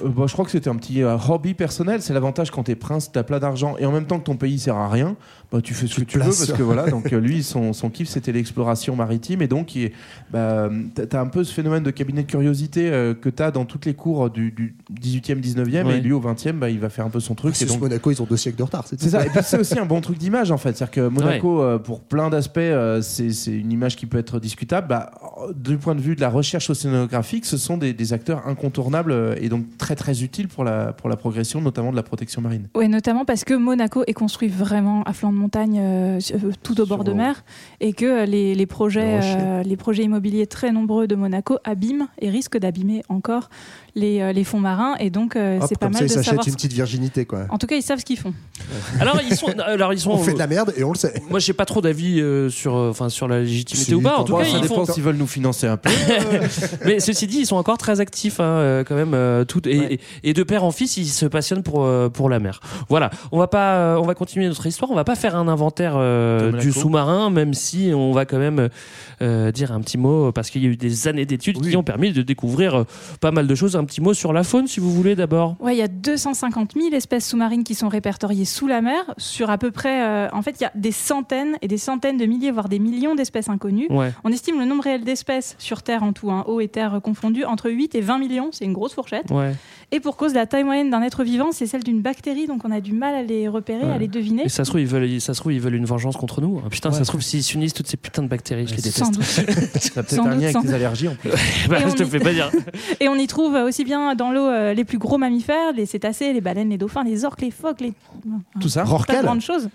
Euh, bah, je crois que c'était un petit euh, hobby personnel. C'est l'avantage quand t'es prince, t'as plein d'argent et en même temps que ton pays sert à rien, bah, tu fais ce que tu veux parce que voilà. Donc euh, lui, son, son kiff c'était l'exploration maritime et donc il bah, t'as un peu ce phénomène de cabinet de curiosité euh, que t'as dans toutes les cours du, du 18e, 19e Ouais. et lui au 20e, bah, il va faire un peu son truc. C'est donc Monaco, ils ont deux siècles de retard. C'est ça. Et puis c'est aussi un bon truc d'image en fait. C'est-à-dire que Monaco, euh, pour plein d'aspects, euh, c'est c'est une image qui peut être discutable. Bah, du point de vue de la recherche océanographique, ce sont des, des acteurs incontournables et donc très très utiles pour la, pour la progression, notamment de la protection marine. Oui, notamment parce que Monaco est construit vraiment à flanc de montagne, euh, euh, tout au bord de mer, et que euh, les, les projets, les projets immobiliers très nombreux de Monaco abîment et risquent d'abîmer encore les, euh, les fonds marins. Et donc, euh, Hop, c'est pas comme ça, mal ils de s'achètent savoir. une petite virginité, quoi. En tout cas, ils savent ce qu'ils font. Alors ils sont, alors ils sont. On fait de la merde et on le sait. Moi, j'ai pas trop d'avis euh, sur, euh, enfin, sur la légitimité Si, ou pas. En tout cas, ça ils dépend font. s'ils veulent nous financer un peu. Mais ceci dit, ils sont encore très actifs, hein, euh, quand même. euh, tout et, Ouais. et- et de père en fils, ils se passionnent pour euh, pour la mer. Voilà, on va pas, euh, on va continuer notre histoire. On va pas faire un inventaire euh, du sous-marin, même si on va quand même euh, dire un petit mot parce qu'il y a eu des années d'études qui ont permis de découvrir euh, pas mal de choses. Un petit mot sur la faune, si vous voulez d'abord. Ouais, il y a 250 000 espèces sous-marines qui sont répertoriées sous la mer. Sur à peu près, euh, en fait, il y a des centaines et des centaines de milliers, voire des millions d'espèces inconnues. Ouais. On estime le nombre réel d'espèces sur Terre en tout, hein, eau et terre confondus, entre 8 et 20 millions. C'est une grosse fourchette. Ouais. Et pour cause, la taille moyenne d'un être vivant, c'est celle d'une bactérie, donc on a du mal à les repérer, Ouais. à les deviner. Et ça se trouve, ils veulent, ça se trouve, ils veulent une vengeance contre nous. Ah, putain, ça se trouve, s'ils s'unissent toutes ces putains de bactéries, je les déteste. Sans doute. Ça a peut-être Sans un lien avec tes allergies en plus. bah, je te y- fais pas dire. Et on y trouve aussi bien dans l'eau euh, les plus gros mammifères, les cétacés, les baleines, les dauphins, les orques, les phoques, les Tout ça. tas de Rorqual. grandes choses.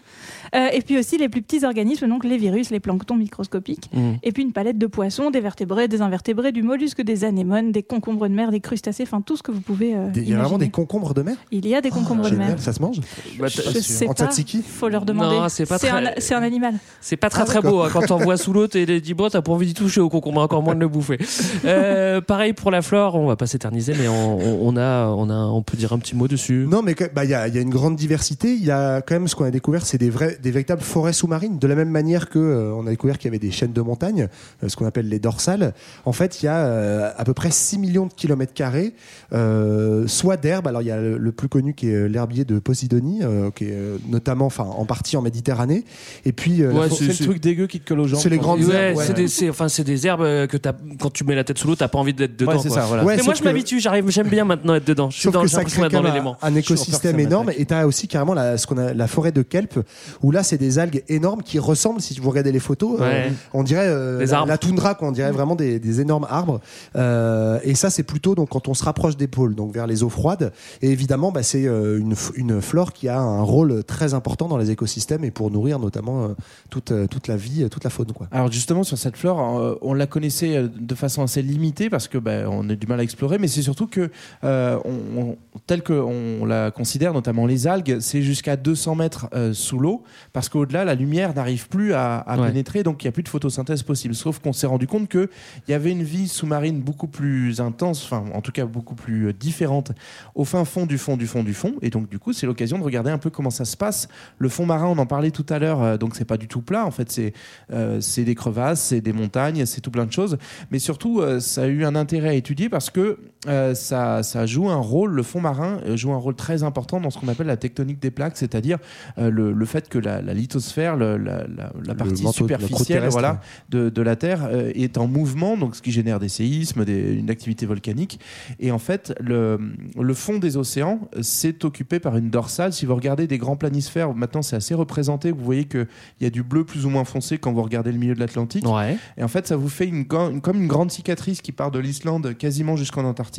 Euh, et puis aussi les plus petits organismes, donc les virus, les planctons microscopiques. Mm. Et puis une palette de poissons, des vertébrés, des invertébrés, du mollusque, des anémones, des concombres de mer, des crustacés, enfin tout ce que vous pouvez euh, Des- Il y a vraiment des concombres de mer? Il y a des concombres de Génial. mer. Ça se mange? Bah, Je sais En pas. tzatziki? Faut leur demander. Non, c'est pas c'est très- un, c'est un animal. C'est pas très Ah, très beau hein. quand on voit sous l'eau et les dis bon t'as pas envie d'y toucher au concombre encore moins de le bouffer. Euh, pareil pour la flore, on va pas s'éterniser mais on, a on a on peut dire un petit mot dessus. Non, mais bah, il y, a, il y a une grande diversité. Il y a quand même ce qu'on a découvert, c'est des vrais, des véritables forêts sous-marines. De la même manière que euh, on a découvert qu'il y avait des chaînes de montagne, euh, ce qu'on appelle les dorsales. En fait, il y a euh, à peu près 6 millions de kilomètres carrés, euh, soit d'herbe. Alors il y a le, le plus connu qui est l'herbier de Posidonie, euh, qui est notamment, enfin, en partie en Méditerranée. Et puis euh, Ouais, C'est le truc dégueu qui te colle aux jambes. C'est les grandes Ouais, herbes, ouais. c'est des c'est enfin c'est des herbes que quand tu mets la tête sous l'eau t'as pas envie d'être dedans. Ouais, c'est quoi. ça, voilà. Ouais, mais moi je que- j'arrive, j'aime bien maintenant être dedans. Je suis Sauf dans, que ça crée quand même l'élément. un, un écosystème énorme et tu as aussi carrément la, ce qu'on a, la forêt de kelp où là c'est des algues énormes qui ressemblent si vous regardez les photos euh, Ouais. on dirait euh, la, la toundra quoi, on dirait vraiment des, des énormes arbres Euh, et ça c'est plutôt donc quand on se rapproche des pôles donc vers les eaux froides et évidemment bah, c'est euh, une, une flore qui a un rôle très important dans les écosystèmes et pour nourrir notamment euh, toute, euh, toute la vie toute la faune quoi. Alors justement sur cette flore, euh, on la connaissait de façon assez limitée parce que ben, on a du mal à explorer, mais c'est surtout que euh, on, on- tel que on la considère, notamment les algues, c'est jusqu'à 200 mètres euh, sous l'eau parce qu'au-delà la lumière n'arrive plus à, à Ouais. pénétrer, donc il n'y a plus de photosynthèse possible. Sauf qu'on s'est rendu compte que il y avait une vie sous-marine beaucoup plus intense, enfin en tout cas beaucoup plus euh, différente au fin fond du fond du fond du fond. Et donc du coup c'est l'occasion de regarder un peu comment ça se passe. Le fond marin, on en parlait tout à l'heure, euh, donc c'est pas du tout plat. En fait c'est euh, des crevasses, c'est des montagnes, c'est tout plein de choses. Mais surtout, ça a eu un intérêt à étudier parce que euh, ça, ça joue un rôle, le fond marin euh, joue un rôle très important dans ce qu'on appelle la tectonique des plaques, c'est-à-dire euh, le, le fait que la, la lithosphère, le- la, la- la partie manteau superficielle voilà, de, de la Terre euh, est en mouvement, donc ce qui génère des séismes, des- une activité volcanique. Et en fait, le, le fond des océans, c'est occupé par une dorsale. Si vous regardez des grands planisphères, maintenant c'est assez représenté, vous voyez qu'il y a du bleu plus ou moins foncé quand vous regardez le milieu de l'Atlantique. Ouais. Et en fait, ça vous fait une, gan- une- comme une grande cicatrice qui part de l'Islande quasiment jusqu'en Antarctique.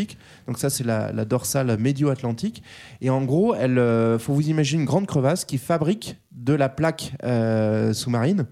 Donc ça, c'est la, dorsale médio-atlantique. Et en gros, elle, euh, faut vous imaginer une grande crevasse qui fabrique de la plaque euh, sous-marine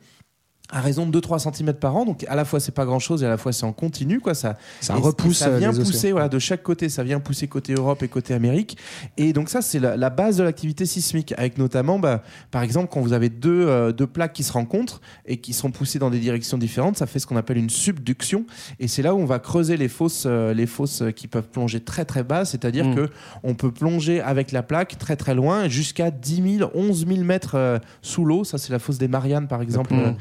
à raison de 2-3 cm par an. Donc à la fois, c'est pas grand-chose et à la fois, c'est en continu. Quoi. Ça, Ça repousse, Ça vient pousser voilà, de chaque côté. Ça vient pousser côté Europe et côté Amérique. Et donc ça, c'est la, la base de l'activité sismique. Avec notamment, bah, par exemple, quand vous avez deux, euh, deux plaques qui se rencontrent et qui sont poussées dans des directions différentes, ça fait ce qu'on appelle une subduction. Et c'est là où on va creuser les fosses, euh, les fosses qui peuvent plonger très très bas. C'est-à-dire Mm. que on peut plonger avec la plaque très très loin, jusqu'à 10 000, 11 000 mètres euh, sous l'eau. Ça, c'est la fosse des Mariannes, par exemple. Mm.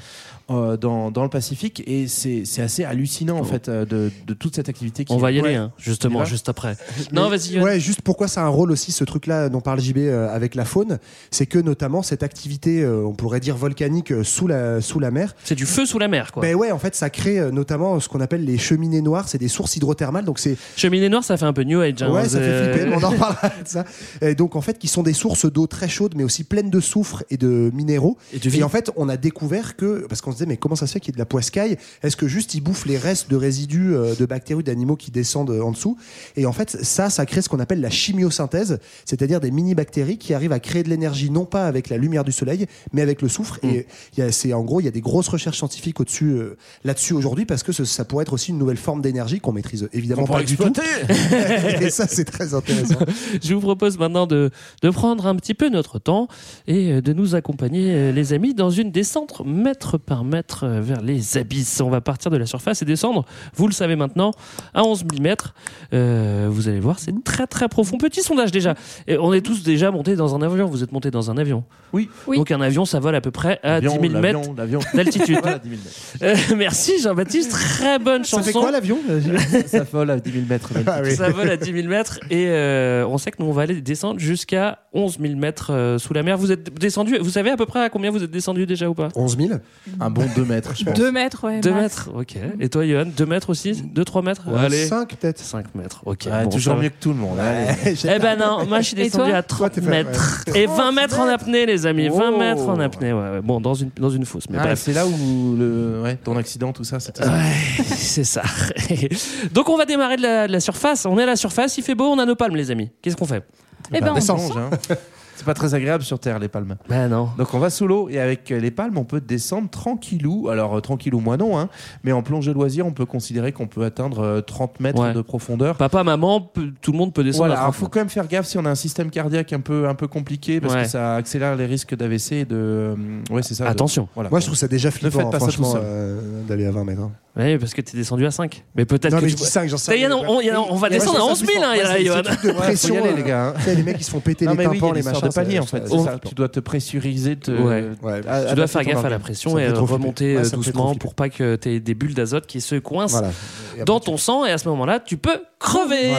Euh, dans, dans le Pacifique et c'est assez hallucinant en fait euh, de, de toute cette activité qui On va y Ouais. aller hein, justement juste après. Non, vas-y. Ouais, juste pourquoi ça a un rôle aussi, ce truc-là dont parle JB euh, avec la faune, c'est que notamment cette activité, on pourrait dire volcanique sous la, sous la mer, C'est du feu sous la mer quoi. ben ouais, en fait, ça crée notamment ce qu'on appelle les cheminées noires, c'est des sources hydrothermales, donc c'est Cheminée noire, ça fait un peu New Age. hein. ouais, ça fait flipper, on en reparlera de ça. Et donc en fait, qui sont des sources d'eau très chaude, mais aussi pleines de soufre et de minéraux. Et de. Et en fait, on a découvert que, parce qu'on se disait, mais comment ça se fait qu'il y ait de la poiscaille Est-ce que juste ils bouffent les restes de résidus euh, de bactéries, d'animaux qui descendent euh, en dessous Et en fait, ça, ça crée ce qu'on appelle la chimiosynthèse, c'est-à-dire des mini-bactéries qui arrivent à créer de l'énergie, non pas avec la lumière du soleil, mais avec le soufre. Mm. Et y a, c'est, en gros, il y a des grosses recherches scientifiques au-dessus, euh, là-dessus aujourd'hui, parce que ce- ça pourrait être aussi une nouvelle forme d'énergie qu'on maîtrise évidemment On pas du tout. Et ça, c'est très intéressant. Je vous propose maintenant de, de prendre un petit peu notre temps et de nous accompagner, les amis, dans une descente mètre par un mètre euh, vers les abysses. On va partir de la surface et descendre, vous le savez maintenant, à 11 000 mètres. Euh, vous allez voir, c'est très très profond. Petit sondage déjà. Et on est tous déjà montés dans un avion. Vous êtes montés dans un avion Oui. Oui. Donc un avion, ça vole à peu près à L'avion, 10 000 mètres d'altitude. Voilà, 10 000 mètres. Euh, merci Jean-Baptiste, très bonne Ça chanson. fait quoi l'avion? Ça vole à 10 000 mètres. Ah oui. Ça vole à 10 000 mètres et euh, on sait que nous on va aller descendre jusqu'à 11 000 mètres sous la mer. Vous êtes descendu, vous savez à peu près à combien vous êtes descendu déjà ou pas? 11 000 Un bon 2 mètres, je pense. 2 mètres, ouais. 2 max. mètres, ok. Et toi Johan, 2 mètres aussi 2-3 mètres Allez. 5 peut-être. 5 mètres, ok. Ouais, Bon, toujours mieux que tout le monde. Allez. Eh ben non, moi je suis descendu toi à 30 t'es fait- mètres. Et 20 mètres en apnée, les amis. 20 Oh. mètres en apnée, ouais, ouais. Bon, dans une, dans une fosse, mais Ah, bref. c'est là où le, ouais, ton accident, tout ça, c'était ça. Ouais, c'est ça. Donc on va démarrer de la, de la surface. On est à la surface, il fait beau, on a nos palmes, les amis. Qu'est-ce qu'on fait? Eh ben, on descend. Hein. C'est pas très agréable sur Terre, les palmes. Ben non. Donc on va sous l'eau et avec euh, les palmes, on peut descendre tranquillou. Alors euh, tranquillou, moi non, hein. mais en plongée loisir, on peut considérer qu'on peut atteindre euh, 30 mètres Ouais. de profondeur. Papa, maman, peut- tout le monde peut descendre. Voilà, alors 30 faut quand même faire gaffe si on a un système cardiaque un peu un peu compliqué parce Ouais. que ça accélère les risques d'AVC et de euh, ouais c'est ça. de- Attention. voilà. Moi, je trouve ça déjà flippant, faites pas ça franchement, euh, d'aller à 20 mètres. hein. Oui, parce que t'es descendu à 5. Mais peut-être Non, que mais tu- je dis 5, j'en sais non, on, y a- on va descendre à ouais, 11 000, hein, ouais, il y a- c'est- Johan. de pression. euh, les gars, hein. tu Les mecs, ils se font péter Non les oui, tympans, des les machins. de palier en fait. ça-. Tu dois te pressuriser. Te... Ouais. Ouais. à- Tu dois faire gaffe à la pression et remonter euh, doucement pour pas que tu aies des bulles d'azote qui se coincent dans tu- ton sang et à ce moment-là, tu peux crever.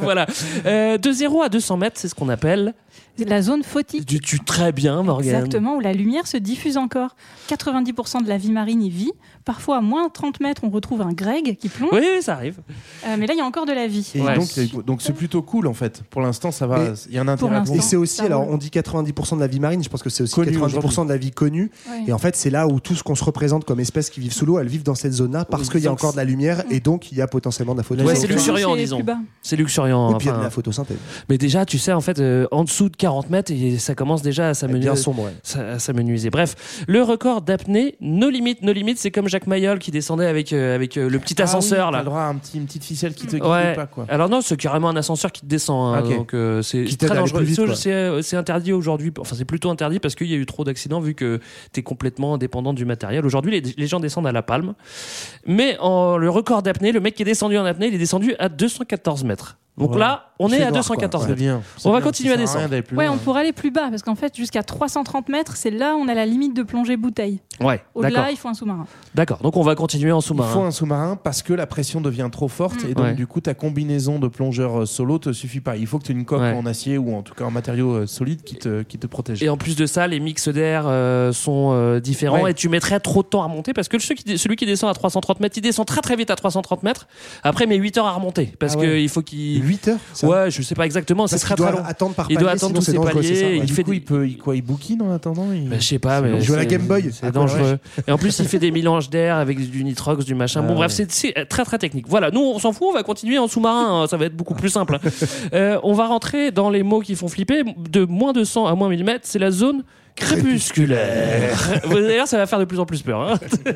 voilà. Euh, de 0 à 200 mètres, c'est ce qu'on appelle. La zone photique. Tu, tu très bien, Morgane. Exactement, où la lumière se diffuse encore. 90% de la vie marine y vit. Parfois, à moins 30 mètres, on retrouve un greg qui plonge. Oui, oui, ça arrive. Euh, mais là, il y a encore de la vie. Et Ouais. donc, donc c'est plutôt cool en fait. Pour l'instant, ça va. Il y a un intérêt. à. Et c'est aussi, Ça alors on dit 90% de la vie marine, je pense que c'est aussi Connu 90% de la vie connue. Ouais. Et en fait, c'est là où tout ce qu'on se représente comme espèces qui vivent sous l'eau, elles vivent dans cette zone-là parce qu'il y a encore de la lumière et donc il y a potentiellement de la photo. Ouais, c'est luxuriant, C'est disons. C'est luxuriant. Et puis il y a de la photosynthèse. Mais déjà, tu sais, en fait, euh, en dessous de 40 mètres, et ça commence déjà à s'amenuiser. bien sombre. ouais. Bref, le record d'apnée, no limite, no limite, c'est comme Jacques Mayol qui descendait avec, euh, avec euh, le petit Ah ascenseur là. T'as le droit à un petit, une petite ficelle qui te guide Ouais. pas quoi. Alors non, c'est carrément un ascenseur qui te descend. hein, Ok. Donc euh, c'est Qui c'est t'aide très à aller dangereux. plus vite, C'est- quoi. C'est euh, c'est interdit aujourd'hui. Enfin, c'est plutôt interdit parce qu'il y a eu trop d'accidents vu que tu es complètement dépendant du matériel. Aujourd'hui, les, les gens descendent à la palme. Mais en, le record d'apnée, le mec qui est descendu en apnée, il est descendu à 214 mètres. Donc Ouais. là, on est à noir, 214 quoi. C'est mètres. bien. On va bien, continuer à descendre. Ouais, loin. on pourrait aller plus bas parce qu'en fait, jusqu'à 330 mètres, c'est là où on a la limite de plongée bouteille. Ouais, d'accord. Au-delà, il faut un sous-marin. D'accord. Donc on va continuer en Il faut sous-marin. un sous-marin parce que la pression devient trop forte Mm. et donc Ouais. du coup ta combinaison de plongeur euh, solo te suffit pas. Il faut que tu aies une coque Ouais. en acier ou en tout cas en matériau euh, solide qui te, qui te protège. Et en plus de ça, les mix d'air euh, sont euh, différents Ouais. et tu mettrais trop de temps à remonter parce que celui qui, celui qui descend à 330 mètres, il descend très très vite à 330 mètres. Après, mais 8 heures à remonter parce Ah ouais. qu'il faut qu'il. 8 heures ça Ouais, je sais pas exactement, c'est très doit long. attendre par Il doit palier, attendre tous ses paliers, ouais. il du fait coup, des- il peut, il, quoi, il bouquine en attendant il- Bah, je sais pas, mais. Il joue à la Game Boy. C'est Ah, dangereux. Et en plus, il fait des mélanges d'air avec du nitrox, du machin. Ah, bon, bref, ouais. c'est- c'est très très technique. Voilà, nous on s'en fout, on va continuer en sous-marin, hein, ça va être beaucoup plus simple. hein. Euh, on va rentrer dans les mots qui font flipper. De moins de 100 à moins 1000 mètres, c'est la zone crépusculaire. D'ailleurs, ça va faire de plus en plus peur. hein.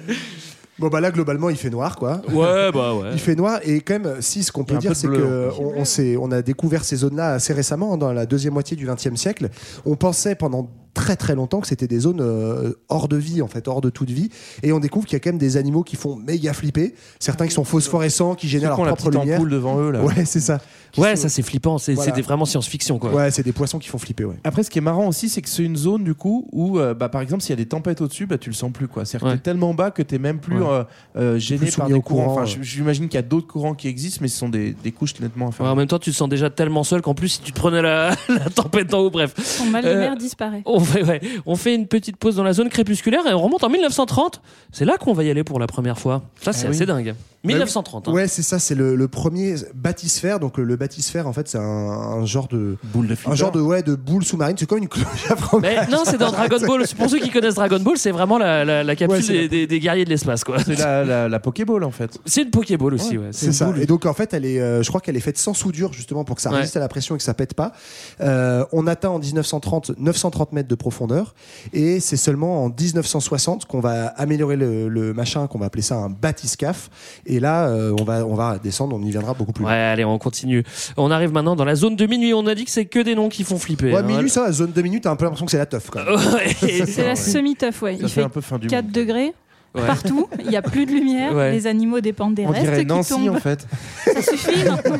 Bon bah là globalement il fait noir quoi. Ouais, bah ouais. Il fait noir et quand même si ce qu'on peut dire c'est que en on, on a découvert ces zones-là assez récemment hein, dans la deuxième moitié du XXe siècle. On pensait pendant très très longtemps que c'était des zones euh, hors de vie en fait hors de toute vie et on découvre qu'il y a quand même des animaux qui font méga flipper certains qui sont phosphorescents qui génèrent leur la propre petite lumière ampoule devant eux là. ouais c'est ça Ouais, sont- ça c'est flippant, c'est Voilà. c'est des- vraiment science-fiction quoi. ouais c'est des poissons qui font flipper ouais Après, ce qui est marrant aussi, c'est que c'est une zone du coup où, euh, bah, par exemple, s'il y a des tempêtes au-dessus, bah, tu le sens plus. quoi. C'est-à-dire que t'es tellement bas que t'es même plus Ouais. euh, gêné Plus par des courants. courant, Enfin, J'imagine qu'il y a d'autres courants qui existent, mais ce sont des, des couches nettement Ouais, inférieures. en même temps, tu te sens déjà tellement seul qu'en plus, si tu te prenais la, la tempête en haut, bref. Son mal de mer disparaît. On fait, ouais, on fait une petite pause dans la zone crépusculaire et on remonte en 1930. C'est là qu'on va y aller pour la première fois. Ça, c'est Ah oui. assez dingue. 1930. hein. ouais c'est ça c'est le, le premier bathysphère donc le, bathysphère en fait c'est un, un genre de Boule de un flipper. genre de ouais de boule sous-marine c'est comme une cloche à fromage. Mais non, c'est dans Dragon Ball. Pour ceux qui connaissent Dragon Ball, c'est vraiment la, la, la capsule Ouais, des, la- des- des guerriers de l'espace, quoi. C'est la, la, la Pokéball en fait. C'est une Pokéball aussi, ouais. C'est une ça. boule. Et donc en fait, elle est, euh, je crois qu'elle est faite sans soudure justement pour que ça Ouais. résiste à la pression et que ça pète pas. Euh, on atteint en 1930 930 mètres de profondeur et c'est seulement en 1960 qu'on va améliorer le, le machin, qu'on va appeler ça un bathyscaphe. Et là, euh, on va on va descendre, on y viendra beaucoup plus. Ouais, allez, on continue. On arrive maintenant dans la zone de minuit. On a dit que c'est que des noms qui font flipper. Ouais, hein. minuit, ça, va, zone de minutes, t'as un peu l'impression que c'est la teuf quand même. C'est la semi-tough, ouais. Ça Il fait fait un peu fin du 4 monde. degrés. Partout. Il n'y a plus de lumière. Ouais. Les animaux dépendent des On restes dirait qui Nancy tombent. en fait. Ça suffit maintenant.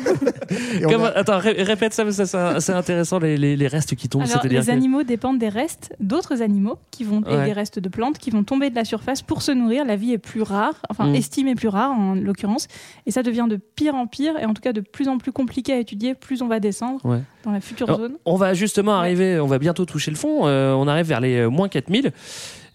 Comme- a- Attends, ré- répète ça, parce que ça, c'est intéressant, les, les- les restes qui tombent. Alors, les que- animaux dépendent des restes d'autres animaux qui vont et des restes de plantes qui vont tomber de la surface pour se nourrir. La vie est plus rare, enfin Mm. estimée plus rare en l'occurrence, et ça devient de pire en pire et en tout cas de plus en plus compliqué à étudier. Plus on va descendre Ouais. dans la future Alors, zone. On va justement arriver, on va bientôt toucher le fond. euh, on arrive vers les euh, moins 4000.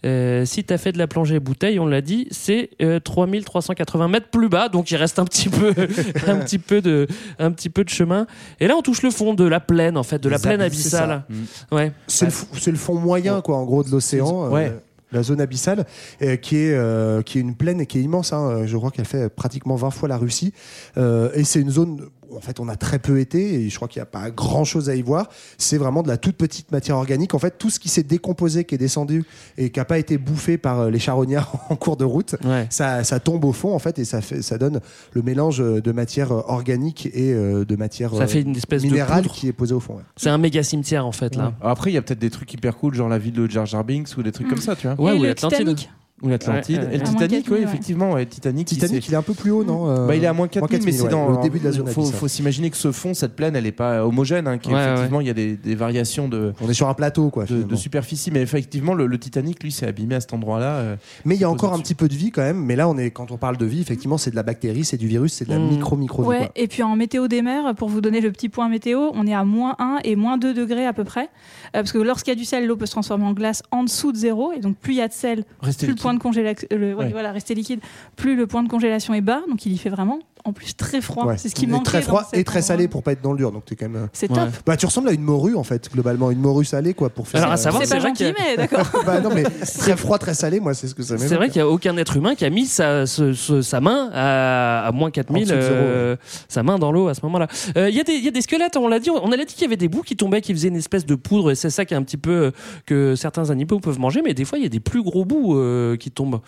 Euh, si tu as fait de la plongée bouteille, on l'a dit, c'est euh, 3380 mètres plus bas, donc il reste un petit peu, un petit peu de, un petit peu de chemin. Et là, on touche le fond de la plaine, en fait, de la Les plaine c'est abyssale. Mm. Ouais. C'est le, c'est le fond moyen, quoi, en gros, de l'océan. Ouais. euh, la zone abyssale, euh, qui, est, euh, qui est une plaine et qui est immense. hein, je crois qu'elle fait pratiquement 20 fois la Russie. Euh, et c'est une zone en fait, on a très peu été, et je crois qu'il n'y a pas grand chose à y voir. C'est vraiment de la toute petite matière organique. En fait, tout ce qui s'est décomposé, qui est descendu et qui n'a pas été bouffé par euh, les charognards en cours de route, Ouais. ça, ça tombe au fond, en fait, et ça, fait, ça donne le mélange de matière euh, organique et euh, de matière Ça euh, fait une espèce de minérale poudre. qui est posée au fond. ouais. C'est un méga cimetière, en fait, là. Après, il y a peut-être des trucs hyper cool, genre la ville de Jar Jar Binks ou des trucs comme ça, tu vois. Ouais, et ou le l'Atlantide. Titanic. Ou l'Atlantide. Ouais, ouais. Et le Titanic, 4000, oui, effectivement. Ouais, Titanic, il Titanic, il est un peu plus haut, non euh, Bah, il est à moins 4000, mais 4000, c'est ouais, dans au début de la zone faut, abyssale. faut s'imaginer que ce fond, cette plaine, elle est pas homogène. Hein, Ouais, effectivement, il y a des, des variations de, On est sur un plateau, quoi. de, superficie, mais effectivement, le, le Titanic, lui, s'est abîmé à cet endroit-là. euh, Mais il y a encore un petit peu de vie quand même. Mais là, on est quand on parle de vie, effectivement, c'est de la bactérie, c'est du virus, c'est de la Mm. micro micro vie. Ouais, et puis en météo des mers, pour vous donner le petit point météo, on est à moins 1 et moins 2 degrés à peu près. Euh, parce que lorsqu'il y a du sel, l'eau peut se transformer en glace en dessous de zéro. Et donc plus il y a de sel, Restez plus le liquide. point de congélation, Ouais. voilà, rester liquide, plus le point de congélation est bas. Donc il y fait vraiment, en plus, très froid. Ouais. C'est ce qui manque. très froid et très salé pour pas être dans le dur. Donc t'es quand même. euh, C'est Ouais. top. Bah, tu ressembles à une morue en fait, globalement, une morue salée quoi pour faire. Alors, à ça. savoir, C'est c'est pas gentil, y mais d'accord. bah non mais très froid, très salé, moi c'est ce que ça m'évoque. C'est vrai qu'il n'y a aucun être humain qui a mis sa, ce- ce- sa main à, à moins 4000, En dessous de zéro, euh, sa main dans l'eau à ce moment-là. Euh, Il y, a des- il y a des squelettes, on l'a dit, on a dit qu'il y avait des bouts qui tombaient, qui faisaient une espèce de poudre, et c'est ça qui est un petit peu euh, que certains animaux peuvent manger, mais des fois il y a des plus gros bouts euh, qui tombent.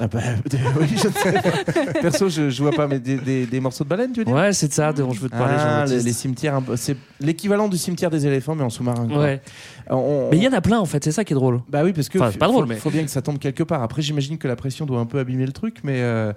Ah bah, oui, je sais. Perso, je, je vois pas, mais des, des- des morceaux de baleine, tu veux dire? Ouais, c'est de ça dont je veux te parler. Ah, les, cimetières, c'est l'équivalent du cimetière des éléphants, mais en sous-marin. quoi. Ouais. On- Mais il y en a plein en fait, c'est ça qui est drôle. Bah oui, parce que Enfin, pas faut- drôle, mais- faut bien que ça tombe quelque part. Après, j'imagine que la pression doit un peu abîmer le truc, mais euh,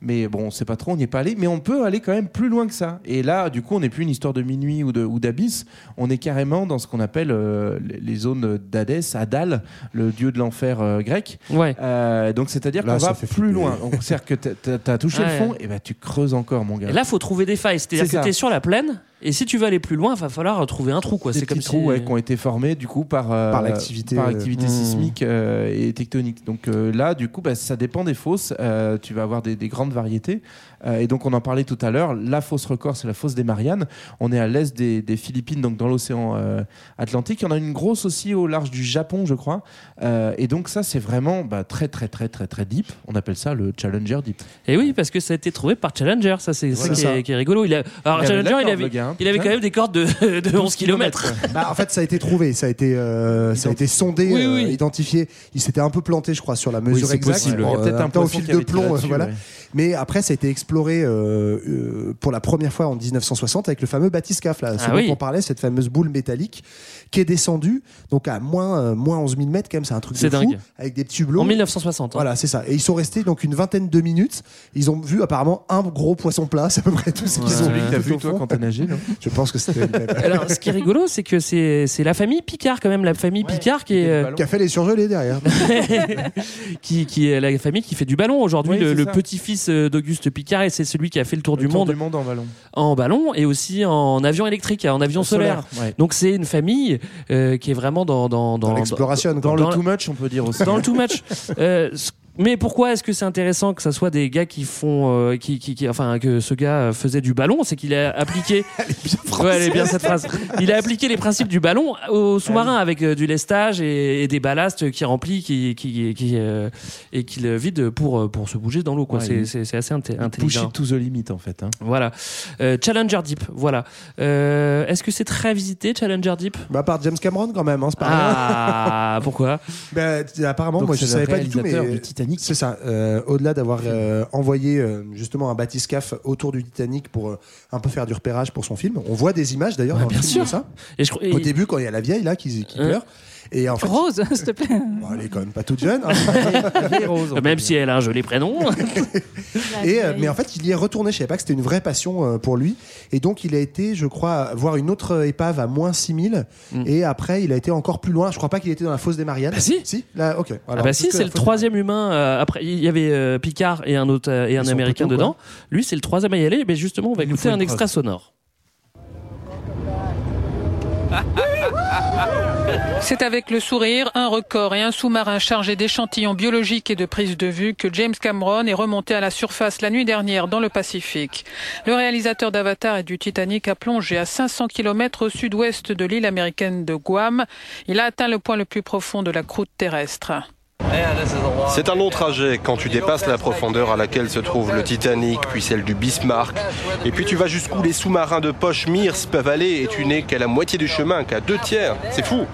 mais bon, on sait pas trop, on n'y est pas allé, mais on peut aller quand même plus loin que ça. Et là, du coup, on n'est plus une histoire de minuit ou d'abysse, on est carrément dans ce qu'on appelle euh, les zones d'Hadès, Adal, le dieu de l'enfer euh, grec. Ouais. Euh, donc c'est-à-dire Là, ça va fait plus flipper. loin. C'est-à-dire que t'as- t'as t'as touché Ouais. le fond, et ben tu creuses encore, mon gars. Et là, faut trouver des failles. C'est-à-dire C'est que tu es sur la plaine, et si tu veux aller plus loin, il va falloir trouver un trou. quoi. Des C'est comme petits si... trous ouais, qui ont été formés du coup par euh, Par l'activité, par euh, l'activité hmm. sismique euh, et tectonique. Donc euh, là, du coup, bah, ça dépend des fosses. Euh, tu vas avoir des, des grandes variétés. Euh, et donc on en parlait tout à l'heure. La fosse record, c'est la fosse des Mariannes. On est à l'est des, des Philippines, donc dans l'océan euh, Atlantique. Il y en a une grosse aussi au large du Japon, je crois. Euh, et donc ça, c'est vraiment bah, très très très très très deep. On appelle ça le Challenger Deep. Et oui, parce que ça a été trouvé par Challenger. Ça, c'est ça, qui ça. est, qui est rigolo. Il a... Alors, Il Challenger, il avait, hein, il avait quand même des cordes de, de 11 km. Bah, en fait, ça a été trouvé, ça a été, euh, ça a été sondé, Oui, euh, oui. identifié. Il s'était un peu planté, je crois, sur la mesure c'est exacte. possible. Bon, Il y a peut-être euh, un au poisson fil de plomb, voilà. ouais. Mais après, ça a été exploré euh, euh, pour la première fois en 1960 avec le fameux bathyscaphe, là, ce Ah dont oui. on parlait, cette fameuse boule métallique qui est descendue donc à moins, euh, moins 11 000 mètres, quand même, c'est un truc de C'est fou, dingue. avec des petits hublots. En 1960. hein. Voilà, c'est ça. Et ils sont restés donc une vingtaine de minutes. Ils ont vu apparemment un gros poisson plat, c'est à peu près tout ce qu'ils Ouais. ont Celui que t'as vu toi fond. quand t'as nagé, non Je pense que c'était Alors, ce qui est rigolo, c'est que c'est c'est la famille Picard, quand même, la famille Picard qui est, euh, qui a fait les surgelés derrière. qui, qui est la famille qui fait du ballon aujourd'hui. Oui, le petit-fils euh, d'Auguste Picard, et c'est celui qui a fait le tour, du, Tour monde du monde en ballon. en ballon et aussi en avion électrique, en avion solaire. Ouais. Donc, c'est une famille euh, qui est vraiment dans, dans, Dans dans, l'exploration. Dans quoi. le Dans too much, on peut dire aussi. dans le too much. Euh, mais pourquoi est-ce que c'est intéressant que ça soit des gars qui font, euh, qui, qui, qui- enfin, que ce gars euh, faisait du ballon, c'est qu'il a appliqué. Ouais, elle est bien cette phrase. Il a appliqué les principes du ballon au sous-marin avec euh, du lestage et, et des ballasts qui remplit, qui, qui, qui euh, et qu'il vide pour pour se bouger dans l'eau. Quoi. Ouais, c'est, assez inté- Push intelligent. it to the limit en fait. hein. Voilà. Euh, Challenger Deep. Voilà. Euh, est-ce que c'est très visité Challenger Deep? Bah, par James Cameron quand même, hein, c'est pas rien. Ah, pourquoi? Bah, apparemment, Donc moi je savais pas du tout, mais du Titanic. C'est ça. Euh, Au-delà d'avoir euh, envoyé euh, justement un bathyscaphe autour du Titanic pour un peu faire du repérage pour son film, on voit des images d'ailleurs Ouais, dans le bien film sûr. de ça. Et je crois- Au et- début, quand il y a la vieille là qui, qui pleure. Et en fait, Rose, s'il te plaît. bon, elle est quand même pas toute jeune. hein. Même si elle a un joli prénom. Et, euh, mais en fait, il y est retourné. Je savais pas que c'était une vraie passion euh, pour lui. Et donc, il a été, je crois, voir une autre épave à moins 6000. Et après, il a été encore plus loin. Je crois pas qu'il était dans la fosse des Mariannes. Bah si. Si Là, ok. Ah bah si, c'est le troisième humain. euh, après, il y avait euh, Picard et un autre euh, et un américain dedans. Lui, c'est le troisième à y aller. Mais justement, on va écouter un preuve. sonore. C'est avec le sourire, un record et un sous-marin chargé d'échantillons biologiques et de prises de vue que James Cameron est remonté à la surface la nuit dernière dans le Pacifique. Le réalisateur d'Avatar et du Titanic a plongé à 500 km au sud-ouest de l'île américaine de Guam. Il a atteint le point le plus profond de la croûte terrestre. C'est un long trajet quand tu dépasses la profondeur à laquelle se trouve le Titanic, puis celle du Bismarck. Et puis tu vas jusqu'où les sous-marins de poche Mears peuvent aller et tu n'es qu'à la moitié du chemin, qu'à deux tiers. C'est fou.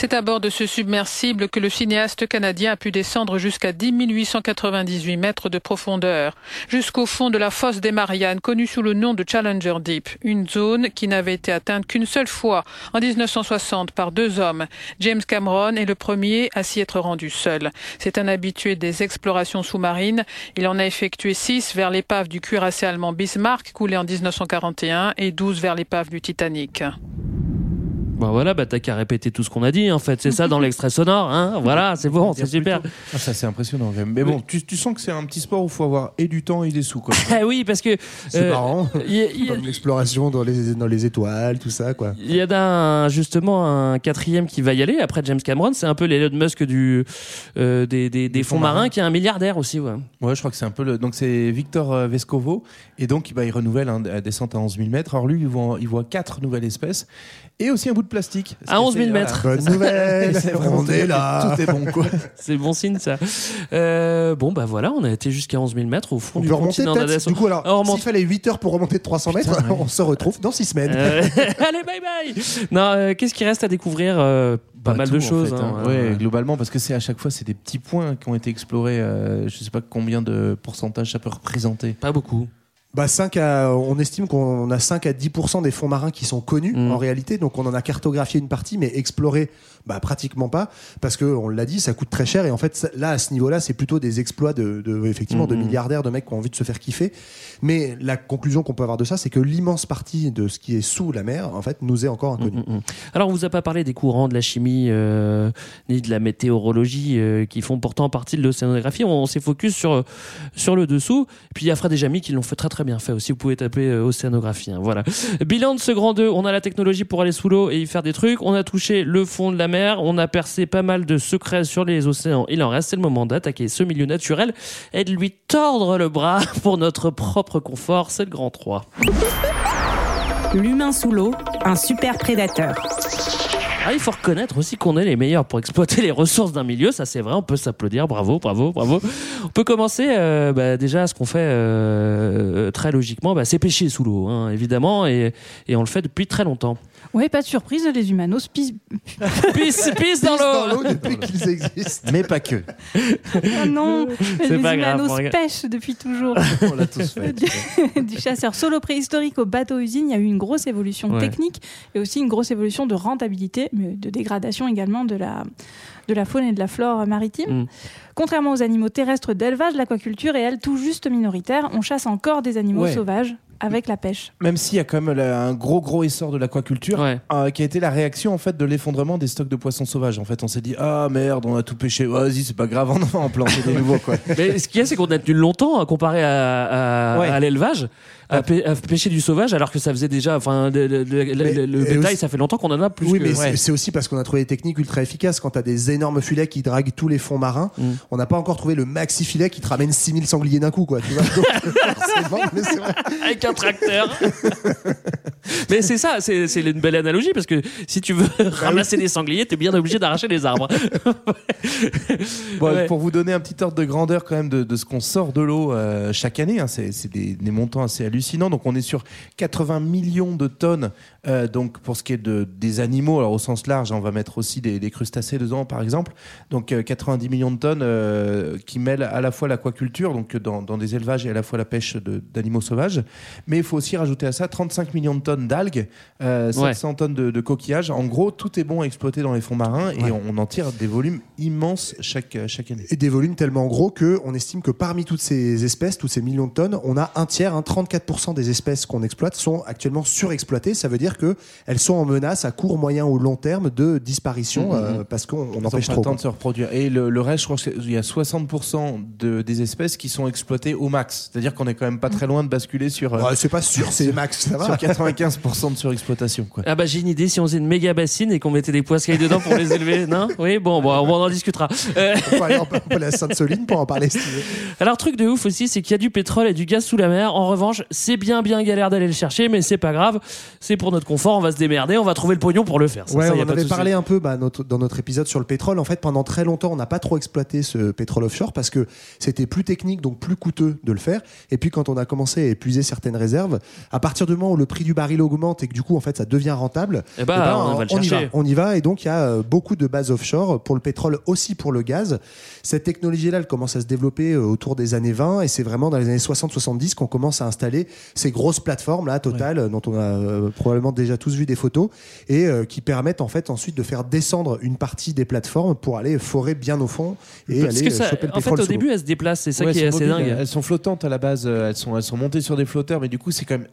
C'est à bord de ce submersible que le cinéaste canadien a pu descendre jusqu'à 10 898 mètres de profondeur, jusqu'au fond de la fosse des Mariannes, connue sous le nom de Challenger Deep, une zone qui n'avait été atteinte qu'une seule fois, en 1960, par deux hommes. James Cameron est le premier à s'y être rendu seul. C'est un habitué des explorations sous-marines. Il en a effectué six vers l'épave du cuirassé allemand Bismarck, coulé en 1941, et 12 vers l'épave du Titanic. Bah voilà, bah t'as qu'à répéter tout ce qu'on a dit en fait. C'est ça dans l'extrait sonore, hein. Voilà, c'est bon, c'est super. Ah, ça c'est impressionnant. Mais bon, tu, tu sens que c'est un petit sport où il faut avoir et du temps et des sous. Quoi. Ah oui, parce que C'est euh, marrant. y a- il y a- Comme l'exploration dans les, dans les étoiles, tout ça, quoi. Il y a d'un, justement un quatrième qui va y aller après James Cameron. C'est un peu l'Elon Musk du, euh, des, des, des fonds fonds marins, marins. qui est un milliardaire aussi. Ouais. Ouais, je crois que c'est un peu le. Donc c'est Victor euh, Vescovo et donc bah, il renouvelle hein, la descente à 11 000 mètres. Alors lui, il voit, il voit quatre nouvelles espèces et aussi un bout de plastique. À qui 11 000 fait, voilà. mètres. Bonne nouvelle C'est vraiment On est là Tout est bon quoi. C'est bon signe ça. Euh, bon bah voilà, on a été jusqu'à 11 000 mètres au fond On du peut remonter continent d'Adès. Du coup, alors, On remonte. s'il fallait 8 heures pour remonter de 300 mètres, Putain, ouais. on se retrouve dans 6 semaines. Euh, allez bye bye. Non, euh, qu'est-ce qui reste à découvrir Euh, Pas Bah, mal tout, de en choses. fait, hein, hein. ouais. Ouais, globalement, parce que c'est à chaque fois c'est des petits points qui ont été explorés. euh, je sais pas combien de pourcentage ça peut représenter. Pas beaucoup. Bah 5 à, on estime qu'on a 5 à 10% des fonds marins qui sont connus Mm. en réalité, donc on en a cartographié une partie, mais exploré bah, pratiquement pas, parce que on l'a dit, ça coûte très cher et en fait ça- là à ce niveau-là, c'est plutôt des exploits de, de- effectivement de Mm, mm. milliardaires, de mecs qui ont envie de se faire kiffer. Mais la conclusion qu'on peut avoir de ça, c'est que l'immense partie de ce qui est sous la mer, en fait, nous est encore inconnue. Mm, mm, mm. Alors, on vous a pas parlé des courants, de la chimie, euh, ni de la météorologie, euh, qui font pourtant partie de l'océanographie. On, s'est focus sur, sur le dessous. Puis il y a Fred et Jamy qui l'ont fait très très bien fait aussi. Vous pouvez taper euh, océanographie. hein, voilà. Bilan de ce grand 2. On a la technologie pour aller sous l'eau et y faire des trucs. On a touché le fond de la mer. On a percé pas mal de secrets sur les océans. Il en reste. Le moment d'attaquer ce milieu naturel et de lui tordre le bras pour notre propre confort. C'est le grand 3. L'humain sous l'eau, un super prédateur. Ah, il faut reconnaître aussi qu'on est les meilleurs pour exploiter les ressources d'un milieu, ça c'est vrai, on peut s'applaudir, bravo, bravo, bravo. On peut commencer euh, bah, déjà ce qu'on fait euh, très logiquement, bah, c'est pêcher sous l'eau, hein, évidemment, et, et on le fait depuis très longtemps. Oui, pas de surprise, les humanos pissent. Pisse, pisse dans l'eau depuis qu'ils existent. Mais pas que. Ah non, les pas humanos pêchent depuis toujours. On l'a tous fait. du, du chasseur solo préhistorique au bateau-usine, il y a eu une grosse évolution Ouais. technique et aussi une grosse évolution de rentabilité, mais de dégradation également de la, de la faune et de la flore maritime. Mm. Contrairement aux animaux terrestres d'élevage, l'aquaculture est, elle, tout juste minoritaire. On chasse encore des animaux Ouais. sauvages avec la pêche. Même s'il y a quand même un gros gros essor de l'aquaculture, Ouais. euh, qui a été la réaction en fait de l'effondrement des stocks de poissons sauvages. En fait, on s'est dit ah merde, on a tout pêché. Vas-y, c'est pas grave, on va en planter des nouveaux quoi. Mais ce qu'il y a, c'est qu'on a tenu longtemps hein, comparé à, à, Ouais. à l'élevage, à, pê- à pêcher du sauvage, alors que ça faisait déjà, enfin, le, bétail, aussi- ça fait longtemps qu'on en a plus oui, que- mais ouais. c'est- aussi parce qu'on a trouvé des techniques ultra efficaces. Quand tu as des énormes filets qui draguent tous les fonds marins, Mm. on n'a pas encore trouvé le maxi filet qui te ramène 6000 sangliers d'un coup. Quoi, tu vois Donc, forcément, mais c'est vrai. avec un tracteur. Mais c'est ça, c'est c'est une belle analogie parce que si tu veux ramasser des sangliers, t'es bien obligé d'arracher des arbres. Bon, Ouais. Pour vous donner un petit ordre de grandeur quand même de, de ce qu'on sort de l'eau euh, chaque année, hein, c'est c'est des, des montants assez hallucinants. Donc on est sur 80 millions de tonnes. euh, donc pour ce qui est de, des animaux, alors au sens large, hein, on va mettre aussi des, des crustacés dedans par exemple. Donc euh, 90 millions de tonnes euh, qui mêlent à la fois l'aquaculture, donc dans, dans des élevages et à la fois la pêche d'animaux sauvages. Mais il faut aussi rajouter à ça 35 millions de tonnes d'algues, euh, 700 tonnes de, de coquillages. En gros, tout est bon à exploiter dans les fonds marins et Ouais. on, on en tire des volumes immenses chaque, euh, chaque année. Et des volumes tellement gros que on estime que parmi toutes ces espèces, toutes ces millions de tonnes, on a un tiers, hein, 34% des espèces qu'on exploite sont actuellement surexploitées. Ça veut dire que elles sont en menace à court, moyen ou long terme de disparition Mhm. euh, parce qu'on empêche pas trop. le temps quoi. de se reproduire. Et le, le reste, je crois qu'il y a 60% de, des espèces qui sont exploitées au max. C'est-à-dire qu'on est quand même pas très loin de basculer sur. euh, Ouais, c'est pas sûr, c'est max, ça va. sur 95% de surexploitation. Quoi. Ah bah j'ai une idée si on faisait une méga bassine et qu'on mettait des poiscailles dedans pour les élever, non? Oui, bon, bon, on en discutera. Euh, On peut aller en- on peut aller à Sainte-Soline pour en parler si tu veux. alors truc de ouf aussi, c'est qu'il y a du pétrole et du gaz sous la mer. En revanche, c'est bien bien galère d'aller le chercher, mais c'est pas grave. C'est pour notre confort, on va se démerder, on va trouver le pognon pour le faire. Ça, Ouais, ça, on de avait parlé un peu bah, notre- dans notre épisode sur le pétrole. En fait, pendant très longtemps, on n'a pas trop exploité ce pétrole offshore parce que c'était plus technique, donc plus coûteux de le faire. Et puis, quand on a commencé à épuiser certaines réserves, à partir du moment où le prix du baril augmente et que du coup, en fait, ça devient rentable, Eh bah, on va le y va. On y va. Et donc, il y a euh, beaucoup de bases offshore pour le pétrole, aussi pour le gaz. Cette technologie-là, elle commence à se développer euh, autour des années 20 et c'est vraiment dans les années 60-70 qu'on commence à installer ces grosses plateformes là, Total, dont on a euh, probablement déjà tous vu des photos et euh, qui permettent en fait ensuite de faire descendre une partie des plateformes pour aller forer bien au fond et Parce aller que euh, ça, choper le en fait, au début, elles se déplacent, c'est ça Ouais, qui est assez mobiles, dingue. Elles sont flottantes à la base, elles sont, elles sont montées sur des flotteurs, mais du coup, c'est quand même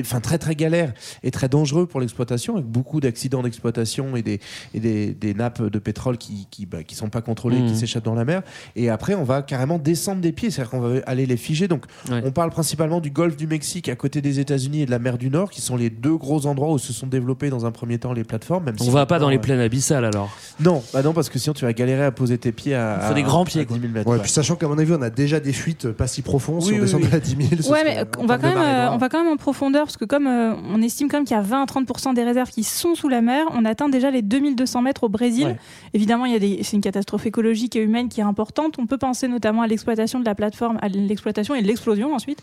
enfin, très très galère et très dangereux pour l'exploitation, avec beaucoup d'accidents d'exploitation et, des, et des, des nappes de pétrole qui qui, bah, qui sont pas contrôlées, qui s'échappent dans la mer. Et après, on va carrément descendre des pieds, c'est-à-dire qu'on va aller les figer. Donc, Ouais. on parle principalement du golfe du Mexique à côté des États-Unis et de la mer du Nord, qui sont les deux gros endroits où se sont développées dans un premier temps les plateformes. Même On si va pas dans les euh, plaines abyssales alors. Non, bah non, parce que sinon tu vas galérer à poser tes pieds à. Il faut des à- grands pieds, à 10 000 mètres. Ouais, ouais. puis sachant qu'à mon avis, on a déjà des fuites pas si profondes. si Oui, on oui, descend oui. la 10 000, ce Ouais, serait mais euh, en on va, quand même, euh, on va quand même en profondeur parce que comme euh, on estime quand même qu'il y a 20 à 30% des réserves qui sont sous la mer, on atteint déjà les 2200 mètres au Brésil. Ouais. Évidemment, il y a des, c'est une catastrophe écologique et humaine qui est importante. On peut penser notamment à l'exploitation de la plateforme, à l'exploitation et l'explosion ensuite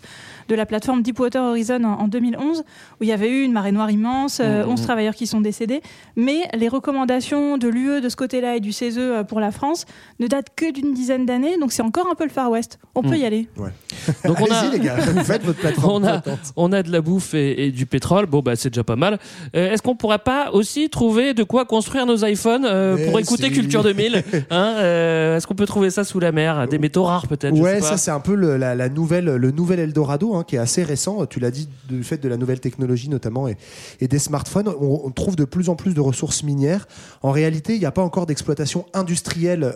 de la plateforme Deepwater Horizon en, en 2011, où il y avait eu une marée noire immense, euh, Mhm. 11 travailleurs qui sont décédés. Mais les recommandations de l'UE de ce côté-là et du CESE euh, pour la France ne datent que d'une dizaine d'années, donc c'est encore un peu le Far West. On peut Mhm. y aller. Donc on a, les gars, vous faites votre plateforme. on a, flottante. on a de la bouffe et, et du pétrole. Bon, bah, c'est déjà pas mal. Euh, Est-ce qu'on pourrait pas aussi trouver de quoi construire nos iPhones euh, pour écouter. Culture 2000 hein Euh, Est-ce qu'on peut trouver ça sous la mer Des métaux rares peut-être Ouais, ça c'est un peu le, la, la nouvelle, le nouvel Eldorado hein, qui est assez récent. Tu l'as dit du fait de la nouvelle technologie notamment et, et des smartphones. On, on trouve de plus en plus de ressources minières. En réalité, il n'y a pas encore d'exploitation industrielle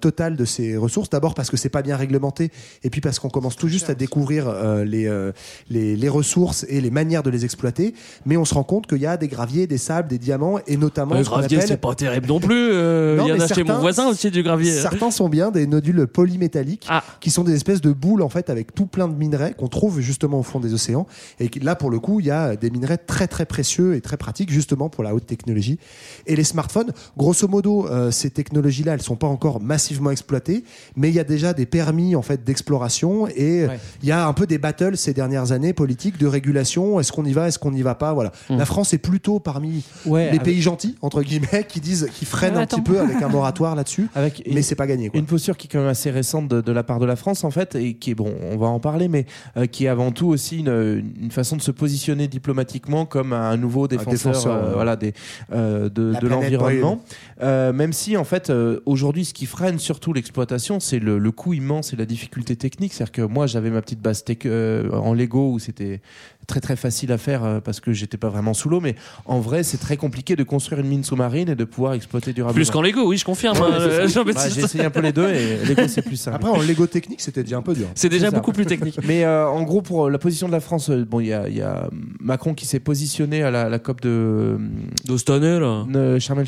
totale de ces ressources. D'abord parce que c'est pas bien réglementé et puis parce qu'on commence tout juste à découvrir euh, les, euh, les, les ressources et les manières de les exploiter. Mais on se rend compte qu'il y a des graviers, des sables, des diamants et notamment Le ce gravier, appelle c'est pas terrible non plus. Euh, Non, il y en a chez certains- mon voisin aussi du gravier. Certains sont bien des nodules polymétalliques Ah. qui sont des espèces de boules en fait avec tout plein de minerais qu'on trouve justement au fond des océans et là pour le coup il y a des minerais très très précieux et très pratiques justement pour la haute technologie et les smartphones grosso modo ces technologies là elles sont pas encore massivement exploitées mais il y a déjà des permis en fait d'exploration et Ouais. il y a un peu des battles ces dernières années politiques de régulation est-ce qu'on y va est-ce qu'on n'y va pas voilà Mm. la France est plutôt parmi Ouais, les avec- pays gentils entre guillemets qui disent qui freinent un petit peu avec un moratoire là-dessus Avec mais c'est pas gagné quoi. Une posture qui est quand même assez récente de, de la part de la France en fait et qui est bon, on va en parler, mais euh, qui est avant tout aussi une, une façon de se positionner diplomatiquement comme un nouveau défenseur, défenseur, euh, voilà, des, euh, de, de l'environnement. Même si en fait aujourd'hui ce qui freine surtout l'exploitation, c'est le, le coût immense et la difficulté technique. C'est-à-dire que moi j'avais ma petite base tech euh, en Lego où c'était très très facile à faire euh, parce que j'étais pas vraiment sous l'eau, mais en vrai c'est très compliqué de construire une mine sous-marine et de pouvoir exploiter durablement. Plus qu'en Lego, oui, je confirme. Ouais, euh, Jean-Baptiste. Bah, j'ai essayé un peu les deux et Lego c'est plus simple. Après, en Lego technique, c'était déjà un peu dur. c'est déjà beaucoup plus technique. Mais euh, en gros, pour la position de la France, euh, bon, il y a, il y a Macron qui s'est positionné à la, la COP de D'Ostone, là. euh, Sharm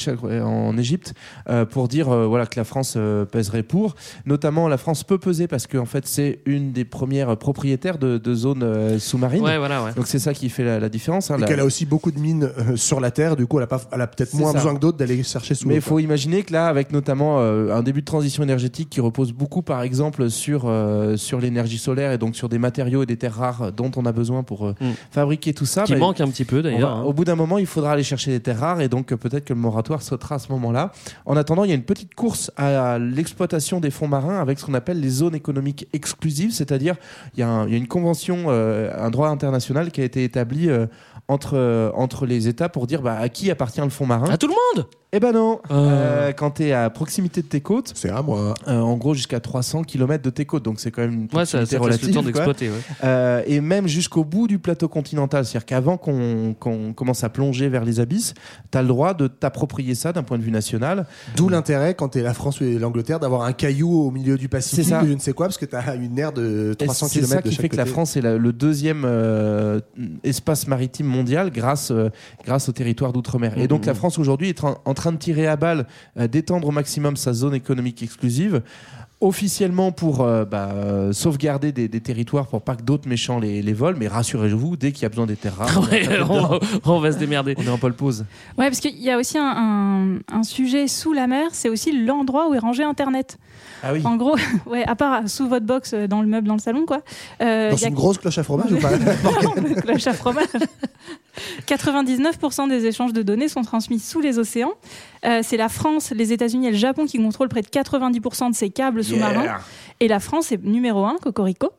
en Égypte euh, pour dire euh, voilà que la France euh, pèserait pour. Notamment, la France peut peser parce que en fait, c'est une des premières propriétaires de, de zones euh, sous-marines. Ouais, voilà, ouais. Donc c'est ça qui fait la, la différence. hein, Et la- qu'elle a aussi beaucoup de mines euh, sur la Terre, du coup, elle a, pas, elle a peut-être C'est moins ça. besoin que d'autres d'aller chercher sous Mais il faut quoi. imaginer que là, avec notamment euh, un début de transition énergétique qui repose beaucoup, par exemple, sur, euh, sur l'énergie solaire et donc sur des matériaux et des terres rares dont on a besoin pour euh, Mm. fabriquer tout ça. Qui bah, manque un petit peu d'ailleurs. va- hein. Au bout d'un moment, il faudra aller chercher des terres rares et donc euh, peut-être que le moratoire sautera à ce moment-là. En attendant, il y a une petite course à l'exploitation des fonds marins avec ce qu'on appelle les zones économiques exclusives, c'est-à-dire il y, a y une convention, euh, un droit international qui a été établi euh, entre, euh, entre les États pour dire bah, à qui appartient le fond marin. À tout le monde Eh ben non. Euh. Euh, quand tu es à proximité de tes côtes, C'est à moi. euh, en gros jusqu'à 300 km de tes côtes, donc c'est quand même une Ouais, ça, ça le relative. temps d'exploiter. ouais. Euh, et même jusqu'au bout du plateau continental. C'est-à-dire qu'avant qu'on commence à plonger vers les abysses, tu as le droit de t'approprier ça d'un point de vue national. D'où l'intérêt, quand tu es la France ou l'Angleterre, d'avoir un caillou au milieu du Pacifique, C'est ça. ou je ne sais quoi, parce que tu as une aire de Et 300 C'est km ça de qui chaque fait que la. France est la- le deuxième euh, espace maritime mondial grâce, euh, grâce au territoire d'outre-mer. Et donc la France aujourd'hui est en, en train de tirer à balle, euh, d'étendre au maximum sa zone économique exclusive. Officiellement pour euh, bah, euh, sauvegarder des, des territoires pour pas que d'autres méchants les, les volent, mais rassurez-vous, dès qu'il y a besoin des terres rares, on Ouais, va se démerder. on est en pole pause. Ouais, parce qu'il y a aussi un, un- un sujet sous la mer, c'est aussi l'endroit où est rangé Internet. Ah oui. En gros, ouais, à part sous votre box dans le meuble dans le salon, quoi. euh, Dans il y a une grosse cloche à fromage ou pas? Le cloche à fromage. 99% des échanges de données sont transmis sous les océans. Euh, c'est la France, les États-Unis et le Japon qui contrôlent près de 90% de ces câbles sous-marins. Yeah. Et la France est numéro un, Cocorico.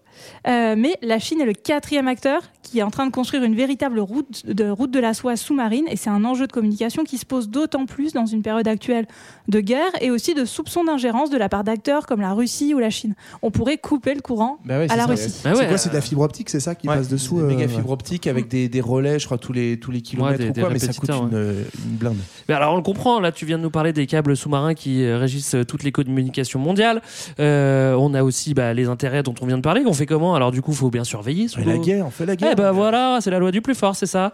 Euh, mais la Chine est le quatrième acteur qui est en train de construire une véritable route de, route de la soie sous-marine. Et c'est un enjeu de communication qui se pose d'autant plus dans une période actuelle de guerre et aussi de soupçons d'ingérence de la part d'acteurs comme la Russie ou la Chine. On pourrait couper le courant Bah ouais, à la ça. Russie. Bah C'est quoi C'est de la fibre optique, c'est ça qui Ouais, passe dessous des méga euh, fibre optique avec des, des relais, je crois, tous les, tous les kilomètres des- ou quoi, mais ça coûte une, une blinde. Mais alors on le comprend, là tu viens de nous parler des câbles sous-marins qui euh, régissent euh, toutes les communications mondiales. Euh, on a aussi bah, les intérêts dont on vient de parler. On fait comment? Alors du coup, il faut bien surveiller. sous la guerre, on fait la guerre. Eh ben voilà, c'est la loi du plus fort, c'est ça.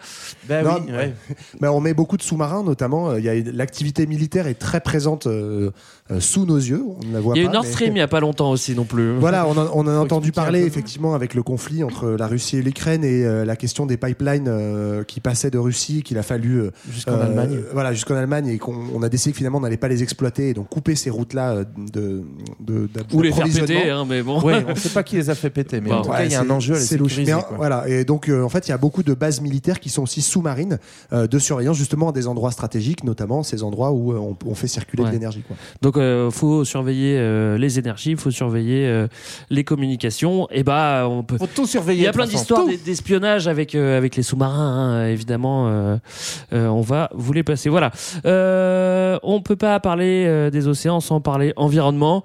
Bah Non, oui, ouais. Mais on met beaucoup de sous-marins, notamment. euh, Il y a l'activité militaire est très présente euh, sous nos yeux. On ne la voit Il y a eu. Nord mais- Stream il y a pas longtemps aussi non plus. Voilà, on, en- on a entendu parler effectivement avec le conflit entre la Russie et l'Ukraine et euh, la question des pipelines euh, qui passaient de Russie, qu'il a fallu euh, Jusqu'en euh, Allemagne. Voilà, jusqu'en Allemagne et qu'on on a décidé que finalement on n'allait pas les exploiter et donc couper ces routes-là euh, de, de, de- Ou les faire péter, hein, mais bon. Ouais, on sait pas qui les a fait péter, mais Bon. en tout cas, Ouais, il y a un enjeu à les sécuriser. Mais, quoi. Voilà, et donc euh, en fait, il y a beaucoup de bases militaires qui sont aussi sous-marines euh, de surveillance justement à des endroits stratégiques, notamment ces endroits où euh, on, on fait circuler Ouais. de l'énergie. quoi. Donc euh, faut surveiller euh, les énergies, faut surveiller euh, les communications. Et bah on peut. Faut tout surveiller. Il y a plein d'histoires d'espionnage avec avec les sous-marins, hein, évidemment. on va vous les passer. Voilà. On peut pas parler des océans sans parler environnement.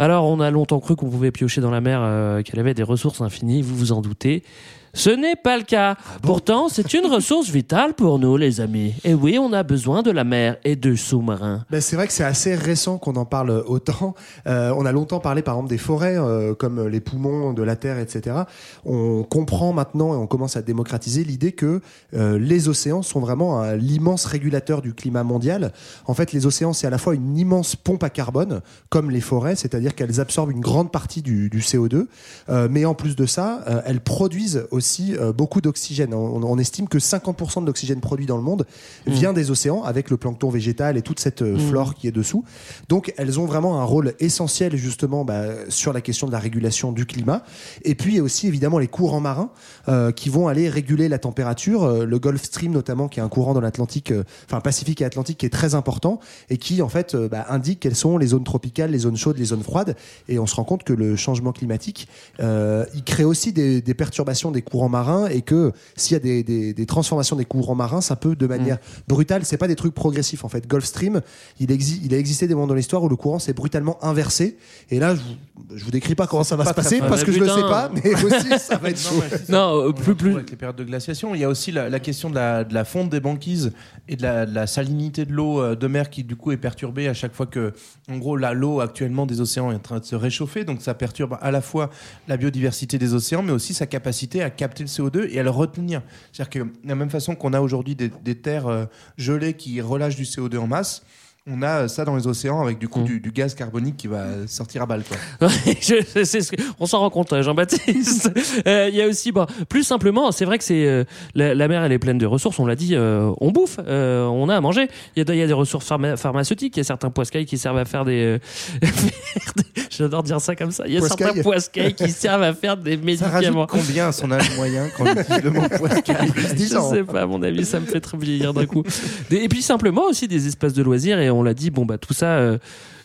Alors, on a longtemps cru qu'on pouvait piocher dans la mer, euh, qu'elle avait des ressources infinies. Vous vous en doutez. Ce n'est pas le cas. Pourtant, c'est une ressource vitale pour nous, les amis. Et oui, on a besoin de la mer et de sous-marins. Ben, c'est vrai que c'est assez récent qu'on en parle autant. Euh, on a longtemps parlé par exemple des forêts, euh, comme les poumons de la Terre, etc. On comprend maintenant et on commence à démocratiser l'idée que euh, les océans sont vraiment l'immense régulateur du climat mondial. En fait, les océans, c'est à la fois une immense pompe à carbone, comme les forêts, c'est-à-dire qu'elles absorbent une grande partie du, du CO2, euh, mais en plus de ça, elles produisent aussi euh, beaucoup d'oxygène. On, on estime que 50% de l'oxygène produit dans le monde vient des océans, avec le plancton végétal et toute cette euh, flore qui est dessous. Donc, elles ont vraiment un rôle essentiel justement bah, sur la question de la régulation du climat. Et puis, il y a aussi évidemment les courants marins euh, qui vont aller réguler la température. Le Gulf Stream notamment, qui est un courant dans l'Atlantique, euh, enfin Pacifique et Atlantique, qui est très important et qui en fait euh, bah, indique quelles sont les zones tropicales, les zones chaudes, les zones froides. Et on se rend compte que le changement climatique, il crée aussi des, des perturbations des courants marins et que s'il y a des, des- des transformations des courants marins, ça peut de manière brutale. C'est pas des trucs progressifs en fait. Gulf Stream, il, exi- il a existé des moments dans l'histoire où le courant s'est brutalement inversé. Et là, je vous, je vous décris pas comment ça va pas se passer parce que je le sais pas, mais aussi ça va être Non, chaud. Non, euh, on plus- plus- Avec les périodes de glaciation, il y a aussi la, la question de la, de la fonte des banquises et de la, de la salinité de l'eau euh, de mer qui du coup est perturbée à chaque fois que, en gros, la- l'eau actuellement des océans est en train de se réchauffer, donc ça perturbe à la fois la biodiversité des océans, mais aussi sa capacité à capter le CO2 et à le retenir. C'est-à-dire que de la même façon qu'on a aujourd'hui des, des terres euh, gelées qui relâchent du CO2 en masse. On a euh, ça dans les océans avec du coup Mm. du, du gaz carbonique qui va sortir à balle. Quoi. Ouais, je- c'est ce que- on s'en rend compte, euh, Jean-Baptiste. Euh, Il y a aussi, bon, plus simplement, c'est vrai que c'est euh, la, la mer, elle est pleine de ressources. On l'a dit, euh, on bouffe, euh, on a à manger. Il y a, il y a des ressources pharma- pharmaceutiques. Il y a certains poiscailles qui servent à faire des. euh, J'adore dire ça comme ça. Il y a certains poiscailles qui servent à faire des Ça médicaments. combien à son âge moyen quand on utilise le mot poiscaille Je ans. sais pas, à mon avis, ça me fait très vieillir d'un coup. Et puis simplement aussi des espaces de loisirs, et on l'a dit, bon, bah tout ça, euh,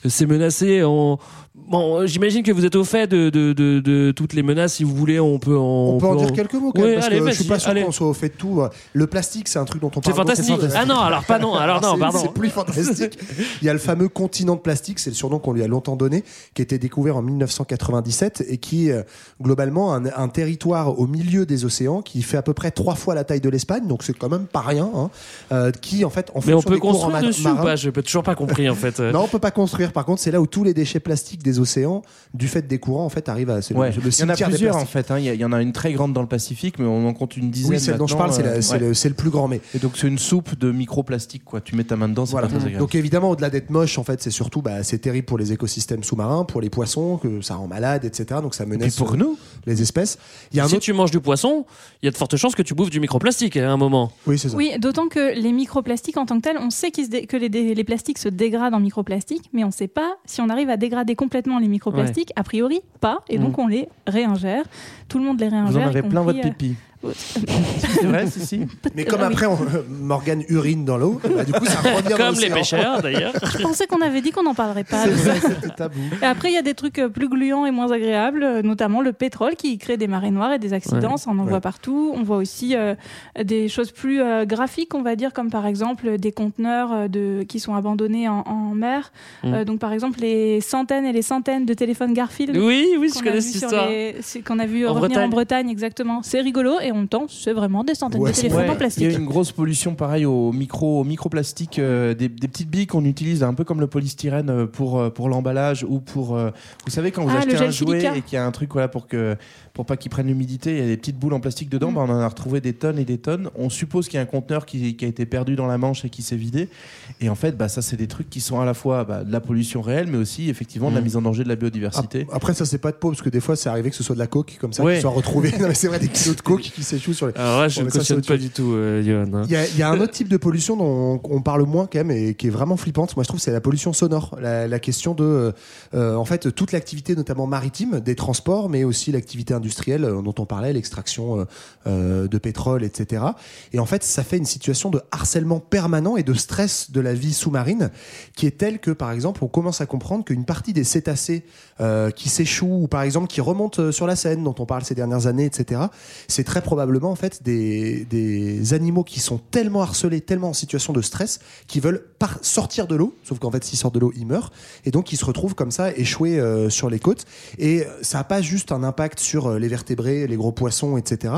c'est menacé. On... Bon, j'imagine que vous êtes au fait de, de, de, de toutes les menaces. Si vous voulez, on peut en, On peut en dire quelques mots quand Oui, même, parce allez, que je suis pas sûr qu'on soit au fait de tout. Le plastique, c'est un truc dont on C'est parle. beaucoup. fantastique. Ah non, alors pas non. Alors non, c'est- pardon. C'est plus fantastique. Il y a le fameux continent de plastique, c'est le surnom qu'on lui a longtemps donné, qui a été découvert en 1997 et qui est euh, globalement un, un territoire au milieu des océans qui fait à peu près trois fois la taille de l'Espagne, donc c'est quand même pas rien. hein, euh, qui en fait, en Mais on peut construire dessus ou marins- pas Je peux toujours pas compris en fait. non, on peut pas construire. Par contre, c'est là où tous les déchets plastiques des océans, du fait des courants, en fait, arrivent à. le- Ouais. le Il y en a plusieurs en fait. hein. Il y, a- il y en a une très grande dans le Pacifique, mais on en compte une dizaine. Oui, celle dont je parle, c'est la- euh, c'est ouais. le, plus grand. Mais Et donc c'est une soupe de microplastique quoi. Tu mets ta main dedans, c'est Voilà. pas très agréable. Donc évidemment, au-delà d'être moche, en fait, c'est surtout, bah, c'est terrible pour les écosystèmes sous-marins, pour les poissons, que ça rend malade, etc. Donc ça menace pour euh, nous. les espèces. Il y a un si autre. tu manges du poisson, il y a de fortes chances que tu bouffes du microplastique à un moment. Oui, c'est ça. Oui, d'autant que les microplastiques en tant que tels, on sait qu'ils se dé- que les, dé- les plastiques se dégradent en microplastiques, mais on ne sait pas si on arrive à dégrader complètement les microplastiques. A priori, pas, et donc Mm. on les réingère. Tout le monde les réingère. Vous en avez plein compris, votre euh, pipi. Euh, C'est vrai, si si. Mais comme après, on, Morgane urine dans l'eau, bah, du coup, ça revient dans Comme les l'océan. pêcheurs d'ailleurs. Je pensais qu'on avait dit qu'on n'en parlerait pas. C'est vrai, c'était tabou. Et après, il y a des trucs euh, plus gluants et moins agréables, euh, notamment le pétrole qui crée des marées noires et des accidents. Ouais. Ça, on en Ouais. voit partout. On voit aussi euh, des choses plus euh, graphiques, on va dire, comme par exemple des conteneurs euh, de, qui sont abandonnés en, en mer. Mm. Euh, donc, par exemple, les centaines et les centaines de téléphones Garfield. Oui, oui, je connais cette histoire. les- Qu'on a vu En revenir Bretagne. en Bretagne, exactement. C'est rigolo et en même temps, c'est vraiment des centaines Ouais, de c'est téléphones Ouais, en il y plastique. a une grosse pollution pareil au micro, au microplastique, euh, des, des petites billes qu'on utilise un peu comme le polystyrène euh, pour, euh, pour l'emballage ou pour. euh, vous savez, quand vous Ah, achetez un jouet silica. et qu'il y a un truc voilà, pour, que, pour pas qu'il prenne l'humidité, il y a des petites boules en plastique dedans, Mm. bah, on en a retrouvé des tonnes et des tonnes. On suppose qu'il y a un conteneur qui, qui a été perdu dans la Manche et qui s'est vidé. Et en fait, bah, ça, c'est des trucs qui sont à la fois bah, de la pollution réelle, mais aussi effectivement de la Mm. mise en danger de la biodiversité. Après, ça, c'est pas de peau, parce que des fois, c'est arrivé que ce soit de la coke, comme ça, Ouais. qui soit retrouvé. non, mais c'est vrai, des kilos de coke qui s'échouent sur les. Alors là, je ne cautionne pas du tout, euh, Johan. hein. Il y, a, il y a un autre type de pollution dont on parle moins quand même et qui est vraiment flippante. Moi, je trouve c'est la pollution sonore. La, la question de, euh, euh, en fait, toute l'activité, notamment maritime, des transports, mais aussi l'activité industrielle euh, dont on parlait, l'extraction euh, euh, de pétrole, etc. Et en fait, ça fait une situation de harcèlement permanent et de stress de la vie sous-marine qui est telle que, par exemple, on commence à comprendre qu'une partie des cétacés qui s'échouent ou, par exemple, qui remontent sur la Seine, dont on parle ces dernières années, etc., c'est très probablement en fait des, des animaux qui sont tellement harcelés, tellement en situation de stress, qui veulent sortir de l'eau, sauf qu'en fait s'ils sortent de l'eau, ils meurent, et donc ils se retrouvent comme ça échoués sur les côtes. Et ça n'a pas juste un impact sur euh, les vertébrés, les gros poissons, etc.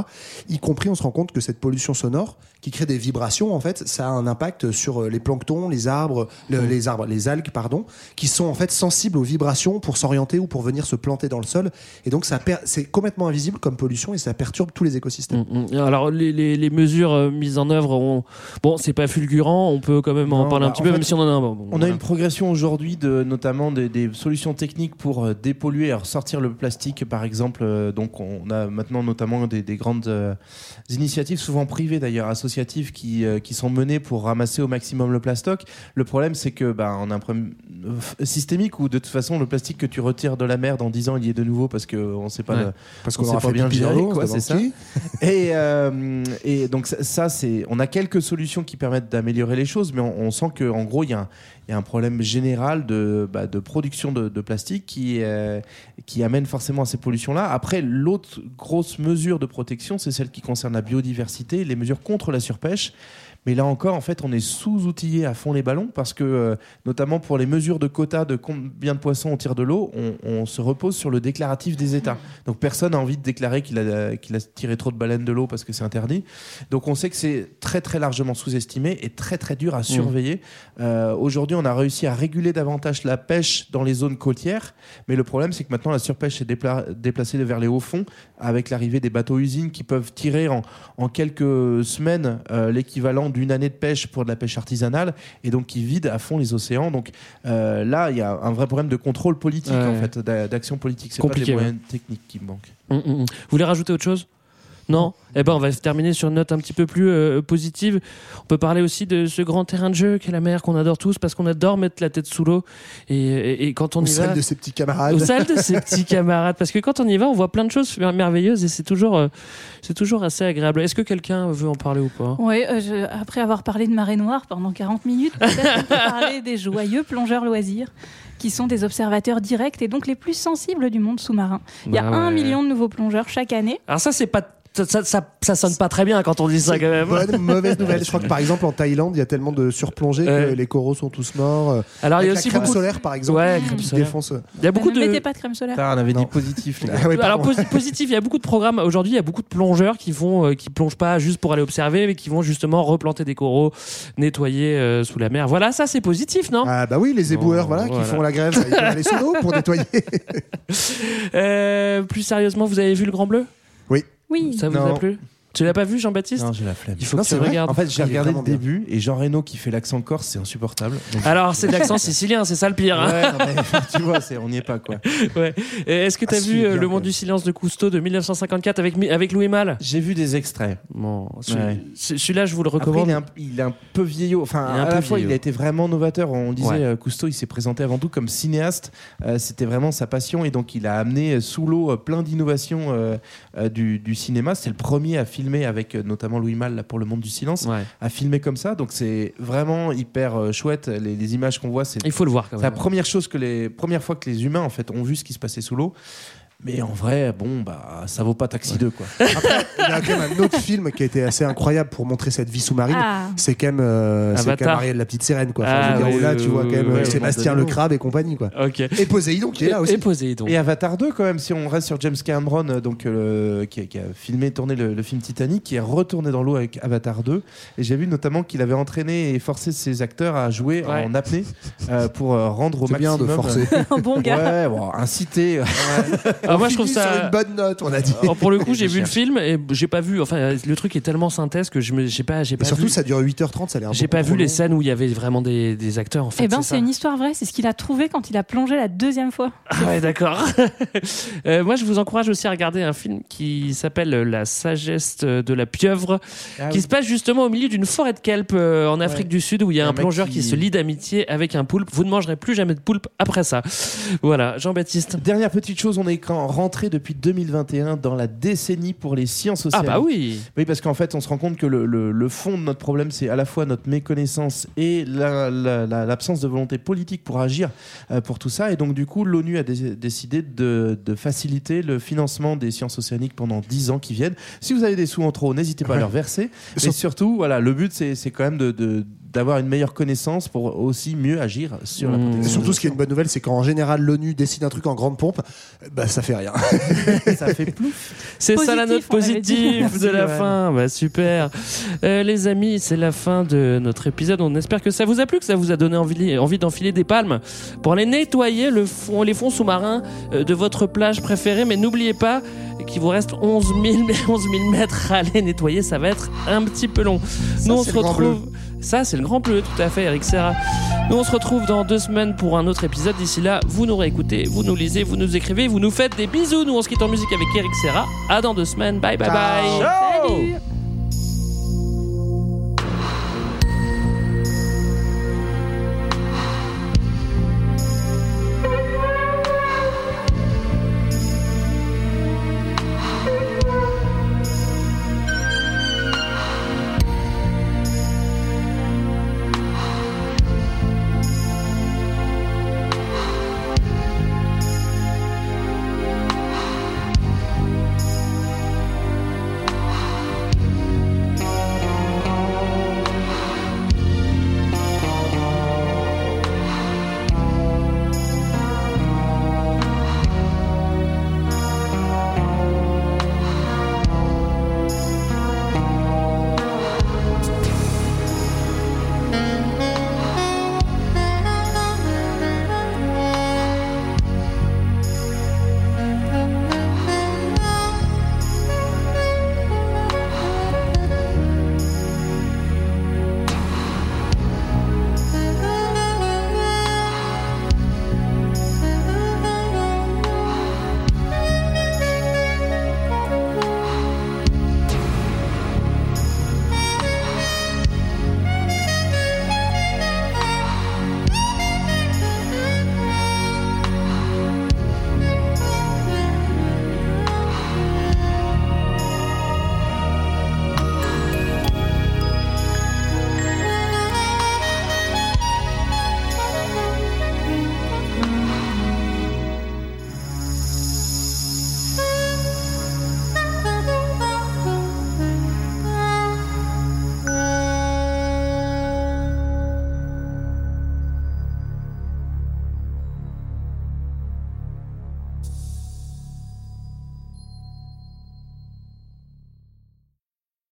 Y compris, on se rend compte que cette pollution sonore qui crée des vibrations, en fait, ça a un impact sur euh, les planctons, les arbres, le- les arbres, les algues, pardon, qui sont en fait sensibles aux vibrations pour s'orienter ou pour venir se planter dans le sol. Et donc ça c'est complètement invisible comme pollution et ça perturbe tous les écosystèmes. Mm, mm. Alors les, les, les mesures euh, mises en œuvre, on... bon, c'est pas fulgurant, on peut quand même en Non, parler un bah, petit peu, fait, même si on en a un. Bon, On a une progression aujourd'hui de notamment des, des solutions techniques pour dépolluer, alors sortir le plastique par exemple. euh, donc on a maintenant notamment des, des grandes euh, initiatives, souvent privées d'ailleurs, associatives, qui, euh, qui sont menées pour ramasser au maximum le plastoc. Le problème c'est que bah, on a un problème euh, systémique où de toute façon le plastique que tu retires de la mer dans 10 ans il y est de nouveau parce qu'on ne sait pas Ouais. le- Parce on qu'on sait aura pas bien gérer, quoi, c'est ça. Et, euh, et donc ça, c'est, on a quelques solutions qui permettent d'améliorer les choses, mais on, on sent que en gros il y, a un- il y a un problème général de, bah, de production de, de plastique qui, euh, qui amène forcément à ces pollutions-là. Après, l'autre grosse mesure de protection, c'est celle qui concerne la biodiversité, les mesures contre la surpêche. Mais là encore, en fait, on est sous-outillé à fond les ballons parce que, euh, notamment pour les mesures de quotas de combien de poissons on tire de l'eau, on, on se repose sur le déclaratif des États. Donc personne n'a envie de déclarer qu'il a, qu'il a tiré trop de baleines de l'eau parce que c'est interdit. Donc on sait que c'est très très largement sous-estimé et très très dur à surveiller. Euh, Aujourd'hui, on a réussi à réguler davantage la pêche dans les zones côtières, mais le problème c'est que maintenant la surpêche est dépla- déplacée vers les hauts fonds avec l'arrivée des bateaux-usines qui peuvent tirer en, en quelques semaines euh, l'équivalent d'une année de pêche pour de la pêche artisanale et donc qui vident à fond les océans. Donc euh, là, il y a un vrai problème de contrôle politique Ouais. en fait, d'a- d'action politique. C'est pas Compliqué, des moyens techniques qui me manquent. Mm, mm, mm. Vous voulez rajouter autre chose? Non Eh ben, on va terminer sur une note un petit peu plus euh, positive. On peut parler aussi de ce grand terrain de jeu qu'est la mer qu'on adore tous parce qu'on adore mettre la tête sous l'eau et, et- et quand on y va de ses petits camarades. au salle de ses petits camarades parce que quand on y va on voit plein de choses merveilleuses et c'est toujours euh, c'est toujours assez agréable est-ce que quelqu'un veut en parler ou pas? Oui, euh, je- après avoir parlé de marée noire pendant 40 minutes, peut-être on peut parler des joyeux plongeurs loisirs, qui sont des observateurs directs et donc les plus sensibles du monde sous-marin. Il y a Bah un million de nouveaux plongeurs chaque année. alors ça c'est pas ça, ça, ça, ça sonne pas très bien quand on dit ça quand même Bonne, mauvaise nouvelle. Je crois que par exemple en Thaïlande, il y a tellement de surplongés Ouais. que les coraux sont tous morts. euh, alors il y a aussi la crème beaucoup solaire par exemple. ouais crème solaire défonce. il y a beaucoup ne de mettez pas de crème solaire. On avait Non. dit positif. Ah ouais, Alors positif, il y a beaucoup de programmes aujourd'hui. Il y a beaucoup de plongeurs qui vont, euh, qui plongent pas juste pour aller observer, mais qui vont justement replanter des coraux, nettoyer euh, sous la mer. Voilà, ça c'est positif, non? Ah bah oui, les éboueurs, voilà, voilà. qui font la grève, ils peuvent aller sous l'eau pour nettoyer. Euh, Plus sérieusement, vous avez vu le Grand Bleu? Oui. Oui. Ça vous Non. a plu? Tu l'as pas vu, Jean-Baptiste Non, j'ai la flemme. Il faut Non, que tu vrai. regardes. En fait, j'ai regardé le bien. début et Jean Reno qui fait l'accent corse, c'est insupportable. Donc- Alors, c'est de l'accent sicilien, c'est ça le pire. hein Ouais, non, mais tu vois, on n'y est pas quoi. Ouais. Est-ce que tu as Ah, vu euh, bien, Le Monde du silence de Cousteau de 1954 avec, avec Louis Malle? J'ai vu des extraits. Bon, Ouais. celui-là, je vous le Après, recommande. il, est un, il est un peu vieillot. Enfin, à peu la fois, vieillot. il a été vraiment novateur. On disait, Ouais. euh, Cousteau, il s'est présenté avant tout comme cinéaste. Euh, C'était vraiment sa passion. Et donc, il a amené sous l'eau plein d'innovations euh, euh, du, du cinéma. C'est le premier à filmer avec euh, notamment Louis Malle là, pour Le Monde du Silence. Ouais. À filmer comme ça. Donc, c'est vraiment hyper euh, chouette. Les, les images qu'on voit, c'est Il faut le voir quand c'est la première chose que les première fois que les humains en fait ont vu ce qui se passait sous l'eau. Mais en vrai, bon, bah, ça vaut pas Taxi 2, quoi. Après, il y a quand même un autre film qui a été assez incroyable pour montrer cette vie sous-marine. Ah. C'est quand même, euh, c'est Avatar. quand même Ariel la petite sirène, quoi. Enfin, Ah, je veux dire, oui, là, oui, tu vois oui, quand même oui, euh, oui, Sébastien oui. le crabe et compagnie, quoi. Ok. Et Poséidon qui est là aussi. Et Poséidon. Et Avatar 2, quand même, si on reste sur James Cameron, euh, donc, euh, qui, a, qui a filmé, tourné le, le film Titanic, qui est retourné dans l'eau avec Avatar 2. Et j'ai vu notamment qu'il avait entraîné et forcé ses acteurs à jouer Ouais. en apnée euh, pour euh, rendre au C'est bien maximum. de forcer. Un bon gars. Ouais, bon, inciter. Ah, moi, je On trouve finit sur ça. une bonne note, on a dit. Alors, pour le coup, j'ai vu le film et j'ai pas vu. Enfin, le truc est tellement synthèse que je me, j'ai pas, j'ai Et pas surtout, vu. ça dure 8h30, ça a l'air J'ai pas vu les scènes où il y avait vraiment des, des acteurs en fait. Eh ben, c'est ça une histoire vraie. C'est ce qu'il a trouvé quand il a plongé la deuxième fois. Ah ouais, d'accord. Euh, moi, je vous encourage aussi à regarder un film qui s'appelle La sagesse de la pieuvre, Ah qui oui. se passe justement au milieu d'une forêt de kelp euh, en Afrique Ouais. du Sud où il y a Un plongeur qui- qui... se lie d'amitié avec un poulpe. Vous ne mangerez plus jamais de poulpe après ça. Voilà, Jean-Baptiste. Dernière petite chose, on est quand- rentré depuis 2021 dans la décennie pour les sciences Ah sociales. bah oui. Oui, parce qu'en fait, on se rend compte que le, le- le fond de notre problème, c'est à la fois notre méconnaissance et la- la- la- l'absence de volonté politique pour agir euh, pour tout ça. Et donc, du coup, l'ONU a dé- décidé de, de faciliter le financement des sciences océaniques pendant 10 ans qui viennent. Si vous avez des sous en trop, n'hésitez pas à leur verser. Mais Sur- surtout, voilà, le but, c'est c'est quand même de- de d'avoir une meilleure connaissance pour aussi mieux agir sur la Mmh. Et protection. surtout, des ce qui est une bonne nouvelle, c'est qu'en général, l'ONU décide un truc en grande pompe, bah ça fait rien. ça fait plouf. C'est ça la note positive de la fin. Bah, super. Euh, les amis, c'est la fin de notre épisode. On espère que ça vous a plu, que ça vous a donné envie, envie d'enfiler des palmes pour aller nettoyer le fond, les fonds sous-marins euh, de votre plage préférée. Mais n'oubliez pas qu'il vous reste 11 000, 11 000 mètres à aller nettoyer. Ça va être un petit peu long. Nous, on se retrouve. Ça, c'est le grand bleu, tout à fait, Eric Serra. Nous, on se retrouve dans deux semaines pour un autre épisode. D'ici là, vous nous réécoutez, vous nous lisez, vous nous écrivez, vous nous faites des bisous. Nous, on se quitte en musique avec Eric Serra. À dans deux semaines. Bye, bye, bye. Salut